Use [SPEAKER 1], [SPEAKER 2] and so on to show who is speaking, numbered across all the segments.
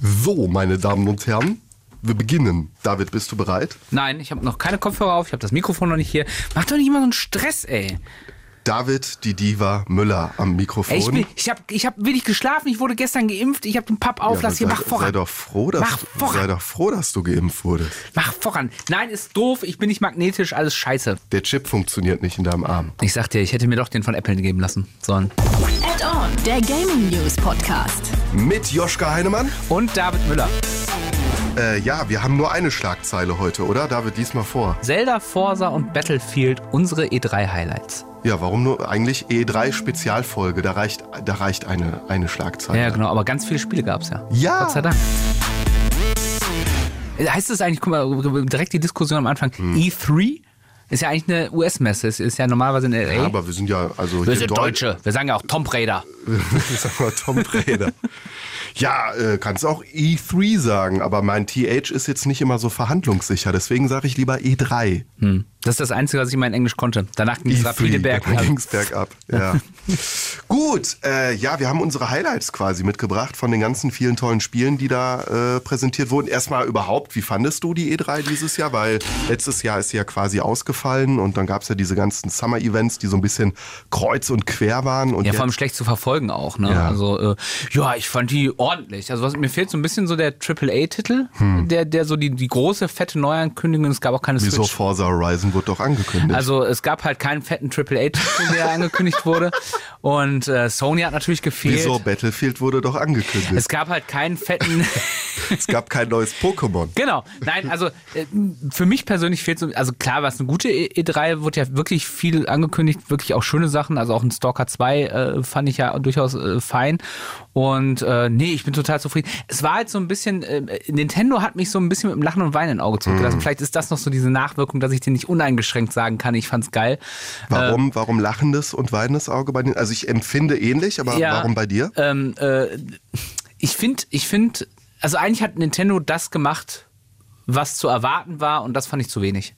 [SPEAKER 1] So, meine Damen und Herren, wir beginnen. David, bist du bereit?
[SPEAKER 2] Nein, ich habe noch keine Kopfhörer auf, ich habe das Mikrofon noch nicht hier. Mach doch nicht immer so einen Stress, ey.
[SPEAKER 1] David, die Diva Müller am Mikrofon.
[SPEAKER 2] ey ich bin, ich habe ich hab wenig geschlafen, ich wurde gestern geimpft, ich habe den Papp auf,
[SPEAKER 1] Ja,
[SPEAKER 2] lass hier,
[SPEAKER 1] sei,
[SPEAKER 2] mach voran.
[SPEAKER 1] sei doch froh, dass
[SPEAKER 2] Mach voran.
[SPEAKER 1] sei doch froh, dass du geimpft wurdest.
[SPEAKER 2] Mach voran. Nein, ist doof, ich bin nicht magnetisch, alles scheiße.
[SPEAKER 1] Der Chip funktioniert nicht in deinem Arm.
[SPEAKER 2] Ich sag dir, ich hätte mir doch den von Apple geben lassen sollen.
[SPEAKER 3] Add-on, der Gaming News Podcast.
[SPEAKER 1] Mit Joschka Heinemann.
[SPEAKER 2] Und David Müller.
[SPEAKER 1] Äh, ja, wir haben nur eine Schlagzeile heute, oder? David, lies mal vor.
[SPEAKER 2] Zelda, Forza und Battlefield, unsere E3-Highlights.
[SPEAKER 1] Ja, warum nur eigentlich E3 Spezialfolge? Da reicht, da reicht eine, eine Schlagzeile.
[SPEAKER 2] Ja, genau, aber ganz viele Spiele gab's ja.
[SPEAKER 1] Ja.
[SPEAKER 2] Gott sei Dank. Heißt es eigentlich, guck mal, direkt die Diskussion am Anfang,
[SPEAKER 1] Hm.
[SPEAKER 2] E3 ist ja eigentlich eine US-Messe, es ist ja normalerweise in LA.
[SPEAKER 1] Ja, aber wir sind ja, also
[SPEAKER 2] wir
[SPEAKER 1] hier
[SPEAKER 2] sind
[SPEAKER 1] Deu-
[SPEAKER 2] Deutsche, wir sagen ja auch Tomb Raider.
[SPEAKER 1] Sag mal Tom Breder. Ja, äh, kannst auch E3 sagen, aber mein TH ist jetzt nicht immer so verhandlungssicher, deswegen sage ich lieber E E3.
[SPEAKER 2] Hm. Das ist das Einzige, was ich mal in Englisch konnte. Danach ging es rapide
[SPEAKER 1] E3,
[SPEAKER 2] bergab.
[SPEAKER 1] dann ging's bergab. Ja. Gut, äh, ja, wir haben unsere Highlights quasi mitgebracht von den ganzen vielen tollen Spielen, die da äh, präsentiert wurden. Erstmal überhaupt, wie fandest du die E3 dieses Jahr? Weil letztes Jahr ist sie ja quasi ausgefallen und dann gab's ja diese ganzen Summer-Events, die so ein bisschen kreuz und quer waren. Und
[SPEAKER 2] Ja, vor allem schlecht zu verfolgen auch. Ne?
[SPEAKER 1] Ja.
[SPEAKER 2] Also, äh, ja, ich fand die ordentlich. Also was, mir fehlt so ein bisschen so der AAA-Titel,
[SPEAKER 1] Hm.
[SPEAKER 2] der, der so die, die große, fette Neuankündigung. Es gab auch keine
[SPEAKER 1] Wieso
[SPEAKER 2] Switch.
[SPEAKER 1] Forza Horizon wurde doch angekündigt?
[SPEAKER 2] Also es gab halt keinen fetten AAA-Titel, der angekündigt wurde. Und äh, Sony hat natürlich gefehlt.
[SPEAKER 1] Wieso Battlefield wurde doch angekündigt?
[SPEAKER 2] Es gab halt keinen fetten.
[SPEAKER 1] Es gab kein neues Pokémon.
[SPEAKER 2] genau. Nein, also äh, für mich persönlich fehlt so. Also klar, was eine gute E- E3 wurde ja wirklich viel angekündigt, wirklich auch schöne Sachen. Also auch ein Stalker 2 äh, fand ich ja durchaus äh, fein. Und äh, nee, ich bin total zufrieden. Es war halt so ein bisschen, äh, Nintendo hat mich so ein bisschen mit dem Lachen und Weinen im Auge zurückgelassen. Vielleicht ist das noch so diese Nachwirkung, dass ich dir nicht uneingeschränkt sagen kann, ich fand's geil.
[SPEAKER 1] Warum, warum lachendes und weinendes Auge bei den? Also ich empfinde ähnlich, aber
[SPEAKER 2] Ja.
[SPEAKER 1] warum bei dir?
[SPEAKER 2] Ähm, äh, ich finde, ich finde, also eigentlich hat Nintendo das gemacht, was zu erwarten war und das fand ich zu wenig.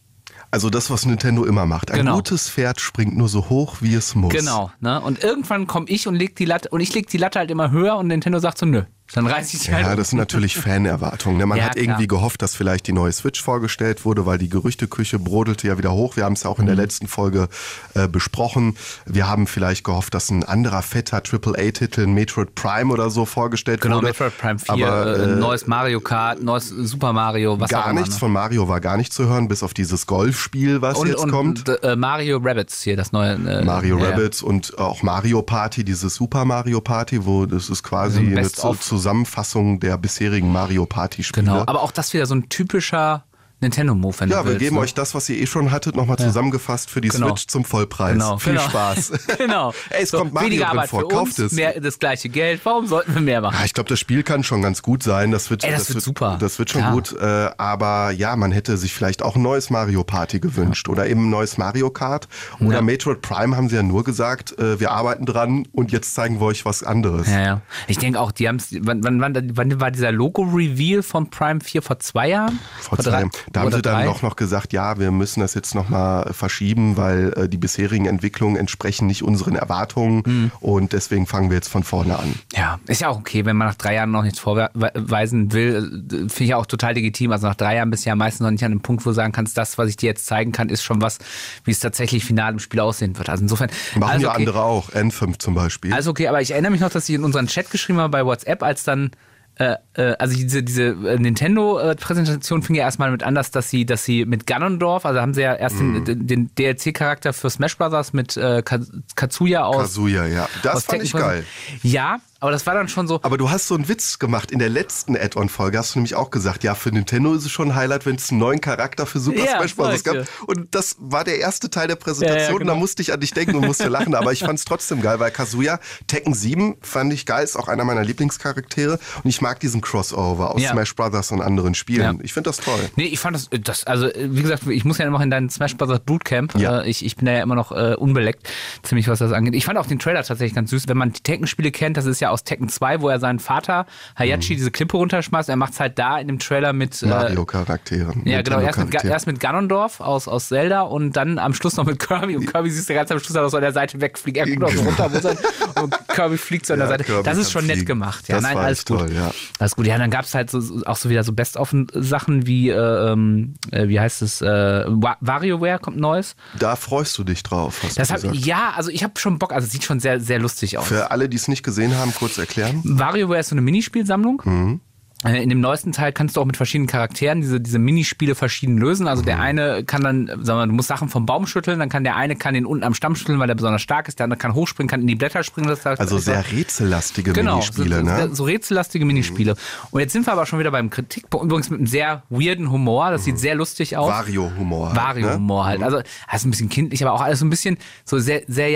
[SPEAKER 1] Also das, was Nintendo immer macht. Ein
[SPEAKER 2] Genau.
[SPEAKER 1] gutes Pferd springt nur so hoch, wie es muss.
[SPEAKER 2] Genau, ne? Und irgendwann komme ich und leg die Latte und ich leg die Latte halt immer höher und Nintendo sagt so, nö. Dann reiß ich die halt
[SPEAKER 1] Ja, das sind natürlich Fanerwartungen. ne? Man
[SPEAKER 2] Ja,
[SPEAKER 1] hat
[SPEAKER 2] klar.
[SPEAKER 1] irgendwie gehofft, dass vielleicht die neue Switch vorgestellt wurde, weil die Gerüchteküche brodelte ja wieder hoch. Wir haben es ja auch in
[SPEAKER 2] Mhm.
[SPEAKER 1] der letzten Folge äh, besprochen. Wir haben vielleicht gehofft, dass ein anderer fetter AAA-Titel, ein Metroid Prime oder so vorgestellt
[SPEAKER 2] Genau,
[SPEAKER 1] wurde.
[SPEAKER 2] Metroid Prime 4,
[SPEAKER 1] Aber,
[SPEAKER 2] äh,
[SPEAKER 1] äh,
[SPEAKER 2] neues Mario Kart, neues Super Mario, was auch
[SPEAKER 1] Gar
[SPEAKER 2] immer.
[SPEAKER 1] nichts
[SPEAKER 2] ne?
[SPEAKER 1] von Mario war gar nicht zu hören, bis auf dieses Golfspiel, was
[SPEAKER 2] und,
[SPEAKER 1] jetzt
[SPEAKER 2] und
[SPEAKER 1] kommt.
[SPEAKER 2] äh, Mario Rabbits hier, das neue. Äh,
[SPEAKER 1] Mario
[SPEAKER 2] ja, ja.
[SPEAKER 1] Rabbits und auch Mario Party, dieses Super Mario Party, wo das ist quasi
[SPEAKER 2] So ein
[SPEAKER 1] eine Zu-. Zusammenfassung der bisherigen Mario Party Spiele.
[SPEAKER 2] Genau, aber auch das wieder so ein typischer Nintendo-Move, wenn
[SPEAKER 1] ja, wir
[SPEAKER 2] willst,
[SPEAKER 1] geben
[SPEAKER 2] ne?
[SPEAKER 1] euch das, was ihr eh schon hattet, nochmal zusammengefasst für die
[SPEAKER 2] Genau.
[SPEAKER 1] Switch zum Vollpreis.
[SPEAKER 2] Genau,
[SPEAKER 1] Viel
[SPEAKER 2] genau.
[SPEAKER 1] Spaß.
[SPEAKER 2] genau.
[SPEAKER 1] Ey, es
[SPEAKER 2] So,
[SPEAKER 1] kommt Mario drin vor,
[SPEAKER 2] für
[SPEAKER 1] kauft
[SPEAKER 2] uns,
[SPEAKER 1] es.
[SPEAKER 2] Mehr, das gleiche Geld. Warum sollten wir mehr machen?
[SPEAKER 1] Ja, ich glaube, das Spiel kann schon ganz gut sein. Das wird,
[SPEAKER 2] Ey, das wird super.
[SPEAKER 1] Das wird schon
[SPEAKER 2] Klar.
[SPEAKER 1] gut. Äh, aber ja, man hätte sich vielleicht auch ein neues Mario Party gewünscht oder eben ein neues Mario Kart. Oder
[SPEAKER 2] Ja.
[SPEAKER 1] Metroid Prime haben sie ja nur gesagt, äh, wir arbeiten dran und jetzt zeigen wir euch was anderes.
[SPEAKER 2] Ja, ja. Ich denke auch, die haben es. Wann, wann, wann, wann war dieser Logo-Reveal von Prime 4 vor zwei Jahren?
[SPEAKER 1] Vor
[SPEAKER 2] drei-
[SPEAKER 1] zwei, da haben sie dann doch noch gesagt, ja, wir müssen das jetzt nochmal verschieben, weil äh, die bisserigen Entwicklungen entsprechen nicht unseren Erwartungen
[SPEAKER 2] Mhm.
[SPEAKER 1] und deswegen fangen wir jetzt von vorne an.
[SPEAKER 2] Ja, ist ja auch okay, wenn man nach drei Jahren noch nichts vorweisen will. äh, Finde ich ja auch total legitim. Also nach drei Jahren bist du ja meistens noch nicht an dem Punkt, wo du sagen kannst, das, was ich dir jetzt zeigen kann, ist schon was, wie es tatsächlich final im Spiel aussehen wird. Also insofern.
[SPEAKER 1] Machen
[SPEAKER 2] also
[SPEAKER 1] ja
[SPEAKER 2] okay.
[SPEAKER 1] andere auch, N5 zum Beispiel.
[SPEAKER 2] Also okay, aber ich erinnere mich noch, dass ich in unseren Chat geschrieben habe bei WhatsApp, als dann äh, also diese, diese äh, Nintendo-Präsentation fing ja erstmal mit an, dass, sie, dass sie mit Ganondorf, also haben sie ja erst
[SPEAKER 1] Mhm.
[SPEAKER 2] den, den DLC-Charakter für Smash Bros. mit äh, Ka- Kazuya aus.
[SPEAKER 1] Kazuya, ja. Das fand ich geil.
[SPEAKER 2] Ja, aber das war dann schon so.
[SPEAKER 1] Aber du hast so einen Witz gemacht in der letzten Add-on-Folge, hast du nämlich auch gesagt, ja, für Nintendo ist es schon ein Highlight, wenn es einen neuen Charakter für Super
[SPEAKER 2] Ja,
[SPEAKER 1] Smash Bros. gab. Und das war der erste Teil der Präsentation.
[SPEAKER 2] Ja, ja, genau.
[SPEAKER 1] Da musste ich an dich denken und musste lachen, aber ich fand es trotzdem geil, weil Kazuya, Tekken 7 fand ich geil, ist auch einer meiner Lieblingscharaktere und ich mag diesen Crossover aus
[SPEAKER 2] Ja.
[SPEAKER 1] Smash Bros. und anderen Spielen.
[SPEAKER 2] Ja.
[SPEAKER 1] Ich finde das toll.
[SPEAKER 2] Nee, ich fand das, das, also äh, wie gesagt, ich muss ja immer noch in dein Smash Bros. Bootcamp.
[SPEAKER 1] Ja.
[SPEAKER 2] Äh, Ich, ich bin da ja immer noch äh, unbeleckt, ziemlich was das angeht. Ich fand auch den Trailer tatsächlich ganz süß. Wenn man die Tekken-Spiele kennt, das ist ja aus Tekken 2, wo er seinen Vater Hayachi diese Klippe runterschmeißt. Er macht es halt da in dem Trailer mit. äh,
[SPEAKER 1] Mario-Charakteren.
[SPEAKER 2] Ja, genau. Erst mit, erst mit Ganondorf aus, aus Zelda und dann am Schluss noch mit Kirby. Und Kirby siehst du ganz am Schluss so an der Seite wegfliegt. Er guckt so runter und Kirby fliegt so an der
[SPEAKER 1] Ja,
[SPEAKER 2] Seite.
[SPEAKER 1] Kirby
[SPEAKER 2] das ist schon nett
[SPEAKER 1] fliegen.
[SPEAKER 2] gemacht. Ja,
[SPEAKER 1] Das
[SPEAKER 2] nein, alles gut.
[SPEAKER 1] toll, ja.
[SPEAKER 2] Alles gut. Ja, dann gab es halt so, auch so wieder so Best-of-Sachen wie, äh, ähm, äh, wie heißt es, äh, Wa- WarioWare kommt neues.
[SPEAKER 1] Da freust du dich drauf, hast
[SPEAKER 2] Das
[SPEAKER 1] du
[SPEAKER 2] hab, ja, also ich habe schon Bock, also sieht schon sehr, sehr lustig aus.
[SPEAKER 1] Für alle, die es nicht gesehen haben, kurz erklären.
[SPEAKER 2] WarioWare ist so eine Minispielsammlung.
[SPEAKER 1] Mhm.
[SPEAKER 2] Äh, In dem neuesten Teil kannst du auch mit verschiedenen Charakteren diese, diese Minispiele verschieden lösen. Also
[SPEAKER 1] Mhm.
[SPEAKER 2] der eine kann dann, sagen wir mal, du musst Sachen vom Baum schütteln, dann kann der eine kann den unten am Stamm schütteln, weil der besonders stark ist, der andere kann hochspringen, kann in die Blätter springen. Das
[SPEAKER 1] Also sehr rätsellastige
[SPEAKER 2] Genau,
[SPEAKER 1] Minispiele,
[SPEAKER 2] so,
[SPEAKER 1] ne?
[SPEAKER 2] so, rätsellastige Minispiele. Und jetzt sind wir aber schon wieder beim Kritikpunkt, übrigens mit einem sehr weirden Humor, das sieht sehr lustig aus.
[SPEAKER 1] Vario-Humor. halt,
[SPEAKER 2] Vario-Humor halt. Also, das ist ein bisschen kindlich, aber auch alles so ein bisschen so sehr, sehr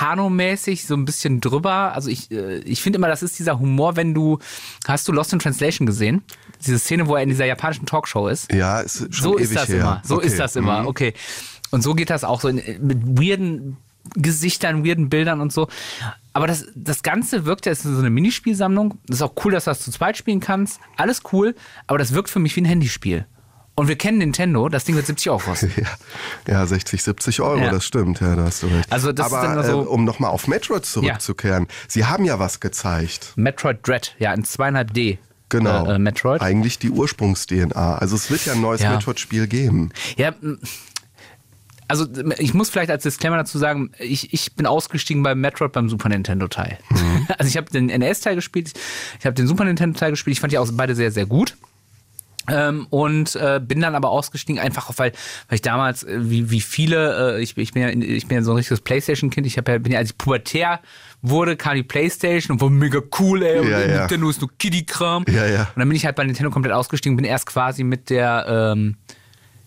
[SPEAKER 2] Japanomäßig, so ein bisschen drüber. Also ich, äh, ich finde immer, das ist dieser Humor, wenn du, hast du Lost in Translation gesehen? Diese Szene, wo er in dieser japanischen Talkshow ist.
[SPEAKER 1] Ja, ist schon
[SPEAKER 2] So
[SPEAKER 1] ewig
[SPEAKER 2] ist das
[SPEAKER 1] her.
[SPEAKER 2] immer. So
[SPEAKER 1] Okay.
[SPEAKER 2] ist das immer.
[SPEAKER 1] Mhm.
[SPEAKER 2] Okay. Und so geht das auch so in, mit weirden Gesichtern, weirden Bildern und so. Aber das, das Ganze wirkt ja, es ist so eine Minispielsammlung. Das ist auch cool, dass du das zu zweit spielen kannst. Alles cool. Aber das wirkt für mich wie ein Handyspiel. Und wir kennen Nintendo, das Ding wird 70 Euro kosten.
[SPEAKER 1] Ja, ja 60, 70 Euro,
[SPEAKER 2] Ja.
[SPEAKER 1] das stimmt, ja, da hast du recht.
[SPEAKER 2] Also das ist
[SPEAKER 1] Aber
[SPEAKER 2] dann immer so-
[SPEAKER 1] äh, um nochmal auf Metroid zurückzukehren, Sie haben ja was gezeigt.
[SPEAKER 2] Metroid Dread, ja, in 2,5D.
[SPEAKER 1] Genau.
[SPEAKER 2] Äh, äh, Metroid.
[SPEAKER 1] Eigentlich die Ursprungs-DNA. Also es wird ja ein neues
[SPEAKER 2] Ja.
[SPEAKER 1] Metroid-Spiel geben.
[SPEAKER 2] Ja, also ich muss vielleicht als Disclaimer dazu sagen, ich, ich bin ausgestiegen beim Metroid beim Super Nintendo Teil. Also ich habe den NES-Teil gespielt, ich habe den Super Nintendo-Teil gespielt, ich fand die auch beide sehr, sehr gut. Ähm, und äh, bin dann aber ausgestiegen, einfach weil, weil ich damals, äh, wie, wie viele, äh, ich, ich bin ja ich bin ja so ein richtiges Playstation-Kind, ich hab ja, bin ja, als ich pubertär wurde, kam die Playstation und war mega cool, ey, und
[SPEAKER 1] Ja, ja.
[SPEAKER 2] Nintendo ist nur Kiddie-Kram.
[SPEAKER 1] Ja, ja.
[SPEAKER 2] Und dann bin ich halt bei Nintendo komplett ausgestiegen, bin erst quasi mit der, ähm,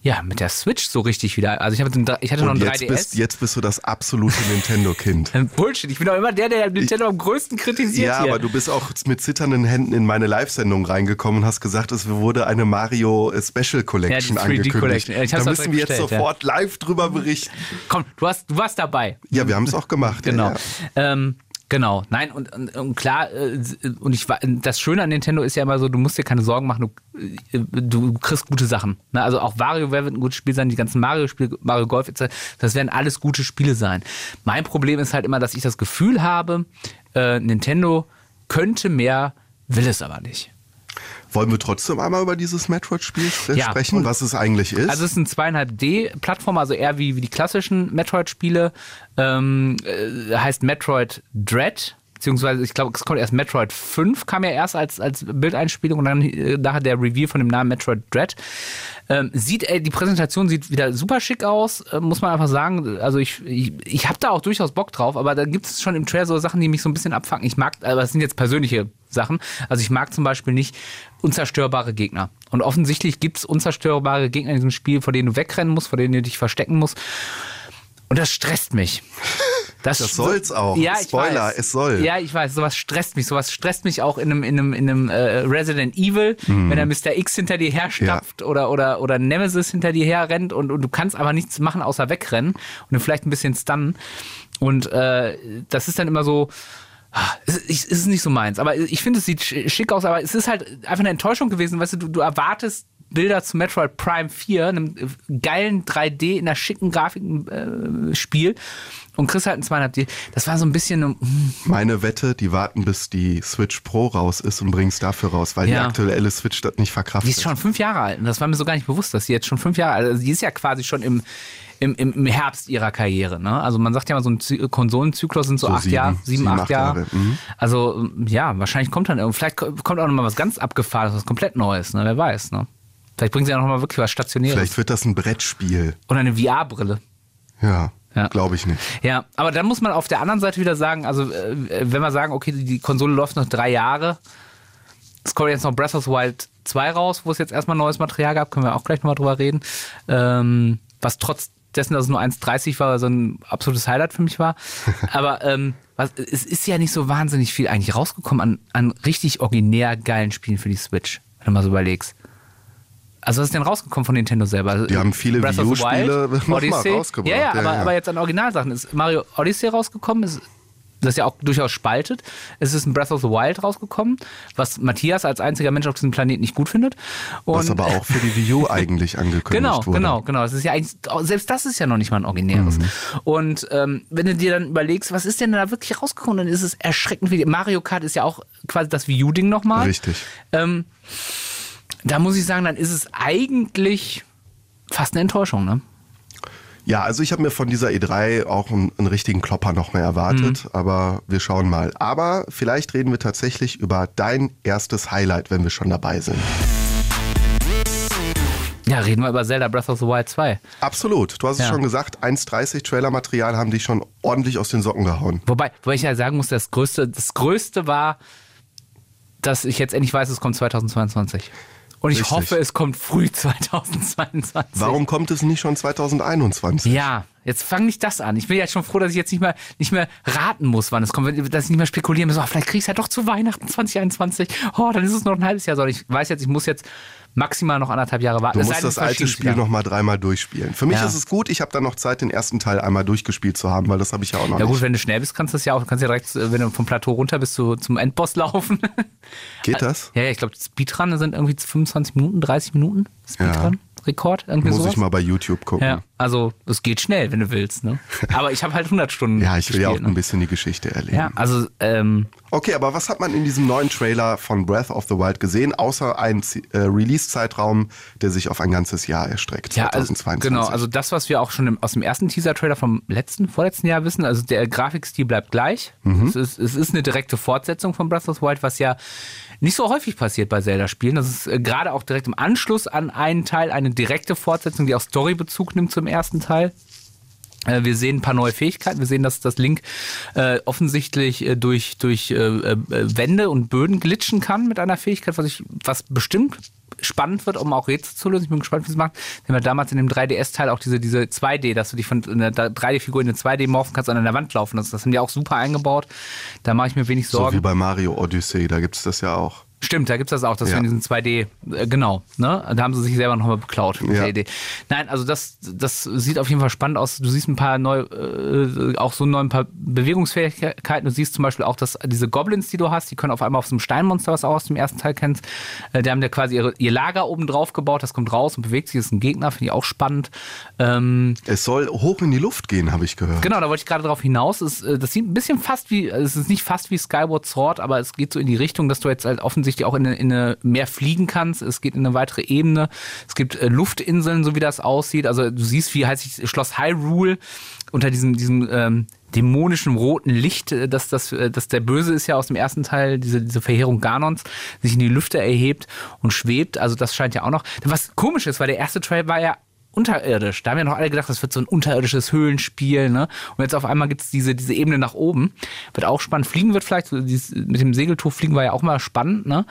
[SPEAKER 2] ja, mit der Switch so richtig wieder. Also ich, den- ich hatte noch ein
[SPEAKER 1] jetzt
[SPEAKER 2] 3DS.
[SPEAKER 1] bist, jetzt bist du das absolute Nintendo-Kind.
[SPEAKER 2] Bullshit, ich bin doch immer der, der Nintendo am größten kritisiert
[SPEAKER 1] Ja,
[SPEAKER 2] hier.
[SPEAKER 1] aber du bist auch mit zitternden Händen in meine Live-Sendung reingekommen und hast gesagt, es wurde eine Mario Special Collection
[SPEAKER 2] Ja, die 3D
[SPEAKER 1] angekündigt.
[SPEAKER 2] Collection. Ja, ich
[SPEAKER 1] da müssen wir jetzt sofort live drüber berichten.
[SPEAKER 2] Komm, du, hast, du warst dabei.
[SPEAKER 1] Ja, wir haben es auch gemacht.
[SPEAKER 2] Genau.
[SPEAKER 1] Ja, ja.
[SPEAKER 2] Ähm, genau. Nein, und, und, und klar, äh, und ich das Schöne an Nintendo ist ja immer so, du musst dir keine Sorgen machen, du, äh, du kriegst gute Sachen. Ne? Also auch WarioWare wird ein gutes Spiel sein, die ganzen Mario-Spiele, Mario Golf, etc., das werden alles gute Spiele sein. Mein Problem ist halt immer, dass ich das Gefühl habe, äh, Nintendo könnte mehr, will es aber nicht.
[SPEAKER 1] Wollen wir trotzdem einmal über dieses Metroid-Spiel
[SPEAKER 2] Ja,
[SPEAKER 1] sprechen, was es eigentlich ist?
[SPEAKER 2] Also es ist ein 2,5D-Plattform, also eher wie, wie die klassischen Metroid-Spiele. Ähm, äh, heißt Metroid Dread. Beziehungsweise, ich glaube, es kommt erst Metroid 5, kam ja erst als, als Bildeinspielung und dann äh, nachher der Review von dem Namen Metroid Dread. Ähm, sieht, ey, die Präsentation sieht wieder super schick aus, äh, muss man einfach sagen. Also ich, ich, ich habe da auch durchaus Bock drauf, aber da gibt es schon im Trailer so Sachen, die mich so ein bisschen abfangen. Ich mag, aber das sind jetzt persönliche Sachen. Also ich mag zum Beispiel nicht unzerstörbare Gegner. Und offensichtlich gibt es unzerstörbare Gegner in diesem Spiel, vor denen du wegrennen musst, vor denen du dich verstecken musst. Und das stresst mich.
[SPEAKER 1] Das soll's auch.
[SPEAKER 2] Ja, ich
[SPEAKER 1] Spoiler,
[SPEAKER 2] weiß.
[SPEAKER 1] es soll.
[SPEAKER 2] Ja, ich weiß, sowas stresst mich. Sowas stresst mich auch in einem, in einem, in einem äh, Resident Evil,
[SPEAKER 1] Mhm.
[SPEAKER 2] wenn er Mr. X hinter dir herstapft oder, oder, oder Nemesis hinter dir herrennt und, und du kannst aber nichts machen, außer wegrennen und ihn vielleicht ein bisschen stunnen. Und äh, das ist dann immer so. ah, Es ist, nicht so meins, aber ich finde, es sieht sch- schick aus, aber es ist halt einfach eine Enttäuschung gewesen, weißt du, du, du erwartest Bilder zu Metroid Prime 4, einem äh, geilen 3D in einer schicken Grafik äh, Spiel und kriegst halt ein 2,5D. Das war so ein bisschen, hm,
[SPEAKER 1] Meine Wette, die warten, bis die Switch Pro raus ist und bringen es dafür raus, weil die
[SPEAKER 2] Ja.
[SPEAKER 1] aktuelle Switch das nicht verkraftet.
[SPEAKER 2] Die ist schon fünf Jahre alt. Und das war mir so gar nicht bewusst, dass sie jetzt schon fünf Jahre alt ist. Also die ist ja quasi schon im, im, im Herbst ihrer Karriere. Ne? Also man sagt ja mal, so ein Zy- Konsolenzyklus sind so,
[SPEAKER 1] So
[SPEAKER 2] acht
[SPEAKER 1] sieben,
[SPEAKER 2] Jahre, sieben,
[SPEAKER 1] sieben,
[SPEAKER 2] acht,
[SPEAKER 1] acht
[SPEAKER 2] Jahre.
[SPEAKER 1] Jahre, mhm.
[SPEAKER 2] Also ja, wahrscheinlich kommt dann, vielleicht ko- kommt auch noch mal was ganz abgefahrenes, was komplett Neues. Ne? Wer weiß. Ne? Vielleicht bringen sie ja noch mal wirklich was Stationäres.
[SPEAKER 1] Vielleicht wird das ein Brettspiel.
[SPEAKER 2] Oder eine VR-Brille.
[SPEAKER 1] Ja,
[SPEAKER 2] Ja.
[SPEAKER 1] glaube ich nicht.
[SPEAKER 2] Ja, aber dann muss man auf der anderen Seite wieder sagen, also äh, wenn wir sagen, okay, die Konsole läuft noch drei Jahre, es kommt jetzt noch Breath of the Wild 2 raus, wo es jetzt erstmal neues Material gab, können wir auch gleich nochmal drüber reden. Ähm, was trotz dessen, dass es nur 1,30 war, so ein absolutes Highlight für mich war. Aber ähm, was, es ist ja nicht so wahnsinnig viel eigentlich rausgekommen an, an richtig originär geilen Spielen für die Switch, wenn du mal so überlegst. Also was ist denn rausgekommen von Nintendo selber?
[SPEAKER 1] Die haben viele
[SPEAKER 2] Breath
[SPEAKER 1] Wii U-Spiele
[SPEAKER 2] Wild,
[SPEAKER 1] noch mal
[SPEAKER 2] Odyssey.
[SPEAKER 1] rausgebracht.
[SPEAKER 2] Ja, ja, aber,
[SPEAKER 1] ja.
[SPEAKER 2] aber jetzt an Originalsachen. Ist Mario Odyssey rausgekommen? Ist das ja auch durchaus spaltet. Es ist ein Breath of the Wild rausgekommen, was Matthias als einziger Mensch auf diesem Planeten nicht gut findet. Und
[SPEAKER 1] Was aber auch für die Wii U eigentlich angekündigt
[SPEAKER 2] Genau,
[SPEAKER 1] wurde.
[SPEAKER 2] genau, genau. Ist ja eigentlich, selbst das ist ja noch nicht mal ein originäres.
[SPEAKER 1] Mhm.
[SPEAKER 2] Und ähm, wenn du dir dann überlegst, was ist denn da wirklich rausgekommen, dann ist es erschreckend viel. Mario Kart ist ja auch quasi das Wii U-Ding nochmal.
[SPEAKER 1] Richtig.
[SPEAKER 2] Ähm, da muss ich sagen, dann ist es eigentlich fast eine Enttäuschung, ne?
[SPEAKER 1] Ja, also ich habe mir von dieser E3 auch einen, einen richtigen Klopper noch mehr erwartet,
[SPEAKER 2] Mhm.
[SPEAKER 1] aber wir schauen mal. Aber vielleicht reden wir tatsächlich über dein erstes Highlight, wenn wir schon dabei sind.
[SPEAKER 2] Ja, reden wir über Zelda Breath of the Wild 2.
[SPEAKER 1] Absolut. Du hast es
[SPEAKER 2] Ja.
[SPEAKER 1] schon gesagt, 1,30 Trailermaterial haben dich schon ordentlich aus den Socken gehauen.
[SPEAKER 2] Wobei, wobei ich ja sagen muss, das Größte, das Größte war, dass ich jetzt endlich weiß, es kommt 2022. Und ich
[SPEAKER 1] Richtig.
[SPEAKER 2] hoffe, es kommt früh 2022.
[SPEAKER 1] Warum kommt es nicht schon 2021?
[SPEAKER 2] Ja, jetzt fang nicht das an. Ich bin jetzt schon froh, dass ich jetzt nicht mehr, nicht mehr raten muss, wann es kommt, dass ich nicht mehr spekulieren muss. Oh, vielleicht krieg ich es ja doch zu Weihnachten 2021. Oh, dann ist es noch ein halbes Jahr. Sondern ich weiß jetzt, ich muss jetzt maximal noch anderthalb Jahre warten.
[SPEAKER 1] Du musst das alte Spiel
[SPEAKER 2] dann.
[SPEAKER 1] noch mal dreimal durchspielen. Für mich
[SPEAKER 2] Ja.
[SPEAKER 1] ist es gut, ich habe dann noch Zeit, den ersten Teil einmal durchgespielt zu haben, weil das habe ich ja auch noch
[SPEAKER 2] Ja gut,
[SPEAKER 1] nicht.
[SPEAKER 2] wenn du schnell bist, kannst du das ja auch, du kannst ja direkt, äh, wenn du vom Plateau runter bist, zu, zum Endboss laufen.
[SPEAKER 1] Geht das?
[SPEAKER 2] Ja, ja, ich glaube, Speedrun sind irgendwie 25 Minuten, 30 Minuten Speedrun. Rekord, irgendwie
[SPEAKER 1] Muss
[SPEAKER 2] sowas.
[SPEAKER 1] ich mal bei YouTube gucken.
[SPEAKER 2] ja, also es geht schnell, wenn du willst. Ne? Aber ich habe halt 100 Stunden
[SPEAKER 1] Ja, ich will ja auch
[SPEAKER 2] gespielt,
[SPEAKER 1] ein
[SPEAKER 2] ne?
[SPEAKER 1] bisschen die Geschichte erleben.
[SPEAKER 2] Ja, also ähm,
[SPEAKER 1] Okay, aber was hat man in diesem neuen Trailer von Breath of the Wild gesehen, außer ein Z- äh, Release-Zeitraum, der sich auf ein ganzes Jahr erstreckt,
[SPEAKER 2] Ja, also,
[SPEAKER 1] 2022?
[SPEAKER 2] genau, also das, was wir auch schon im, aus dem ersten Teaser-Trailer vom letzten, vorletzten Jahr wissen, also der Grafikstil bleibt gleich.
[SPEAKER 1] Mhm.
[SPEAKER 2] Es, ist, es ist eine direkte Fortsetzung von Breath of the Wild, was ja nicht so häufig passiert bei Zelda-Spielen. Das ist äh, gerade auch direkt im Anschluss an einen Teil eine direkte Fortsetzung, die auch Storybezug nimmt zum ersten Teil. Äh, Wir sehen ein paar neue Fähigkeiten. Wir sehen, dass das Link äh, offensichtlich äh, durch, durch äh, äh, Wände und Böden glitschen kann mit einer Fähigkeit, was ich, was bestimmt spannend wird, um auch Rätsel zu lösen. Ich bin gespannt, wie sie es machen. Wir haben ja damals in dem 3DS-Teil auch diese, diese 2D, dass du dich von einer 3D-Figur in eine 2D morphen kannst und an der Wand laufen. Das, das haben die auch super eingebaut. Da mache ich mir wenig
[SPEAKER 1] so wie
[SPEAKER 2] Sorgen.
[SPEAKER 1] bei Mario Odyssey, da gibt es das ja auch.
[SPEAKER 2] Stimmt, da gibt's das auch, dass
[SPEAKER 1] Ja.
[SPEAKER 2] wir in diesen 2D, äh, genau, ne? Da haben sie sich selber nochmal beklaut mit
[SPEAKER 1] Ja.
[SPEAKER 2] der Idee. Nein, also das, das sieht auf jeden Fall spannend aus. Du siehst ein paar neue, äh, auch so neu ein paar Bewegungsfähigkeiten. Du siehst zum Beispiel auch, dass diese Goblins, die du hast, die können auf einmal auf so einem Steinmonster, was du auch aus dem ersten Teil kennst, äh, die haben ja quasi ihre, ihr Lager oben drauf gebaut, das kommt raus und bewegt sich, das ist ein Gegner, finde ich auch spannend. Ähm,
[SPEAKER 1] Es soll hoch in die Luft gehen, habe ich gehört.
[SPEAKER 2] Genau, da wollte ich gerade drauf hinaus. Es, äh, das sieht ein bisschen fast wie, also es ist nicht fast wie Skyward Sword, aber es geht so in die Richtung, dass du jetzt halt offensichtlich auch in eine, in eine mehr fliegen kannst. Es geht in eine weitere Ebene. Es gibt äh, Luftinseln, so wie das aussieht. Also du siehst, wie heißt sich Schloss Hyrule unter diesem, diesem ähm, dämonischen roten Licht, äh, dass das, äh, dass der Böse ist ja aus dem ersten Teil, diese, diese Verheerung Ganons, sich in die Lüfte erhebt und schwebt. Also das scheint ja auch noch. Was komisch ist, weil der erste Trail war ja unterirdisch. Da haben ja noch alle gedacht, das wird so ein unterirdisches Höhlenspiel, ne? Und jetzt auf einmal gibt's diese, diese Ebene nach oben. Wird auch spannend. Fliegen wird vielleicht, mit dem Segeltuch fliegen war ja auch mal spannend, ne?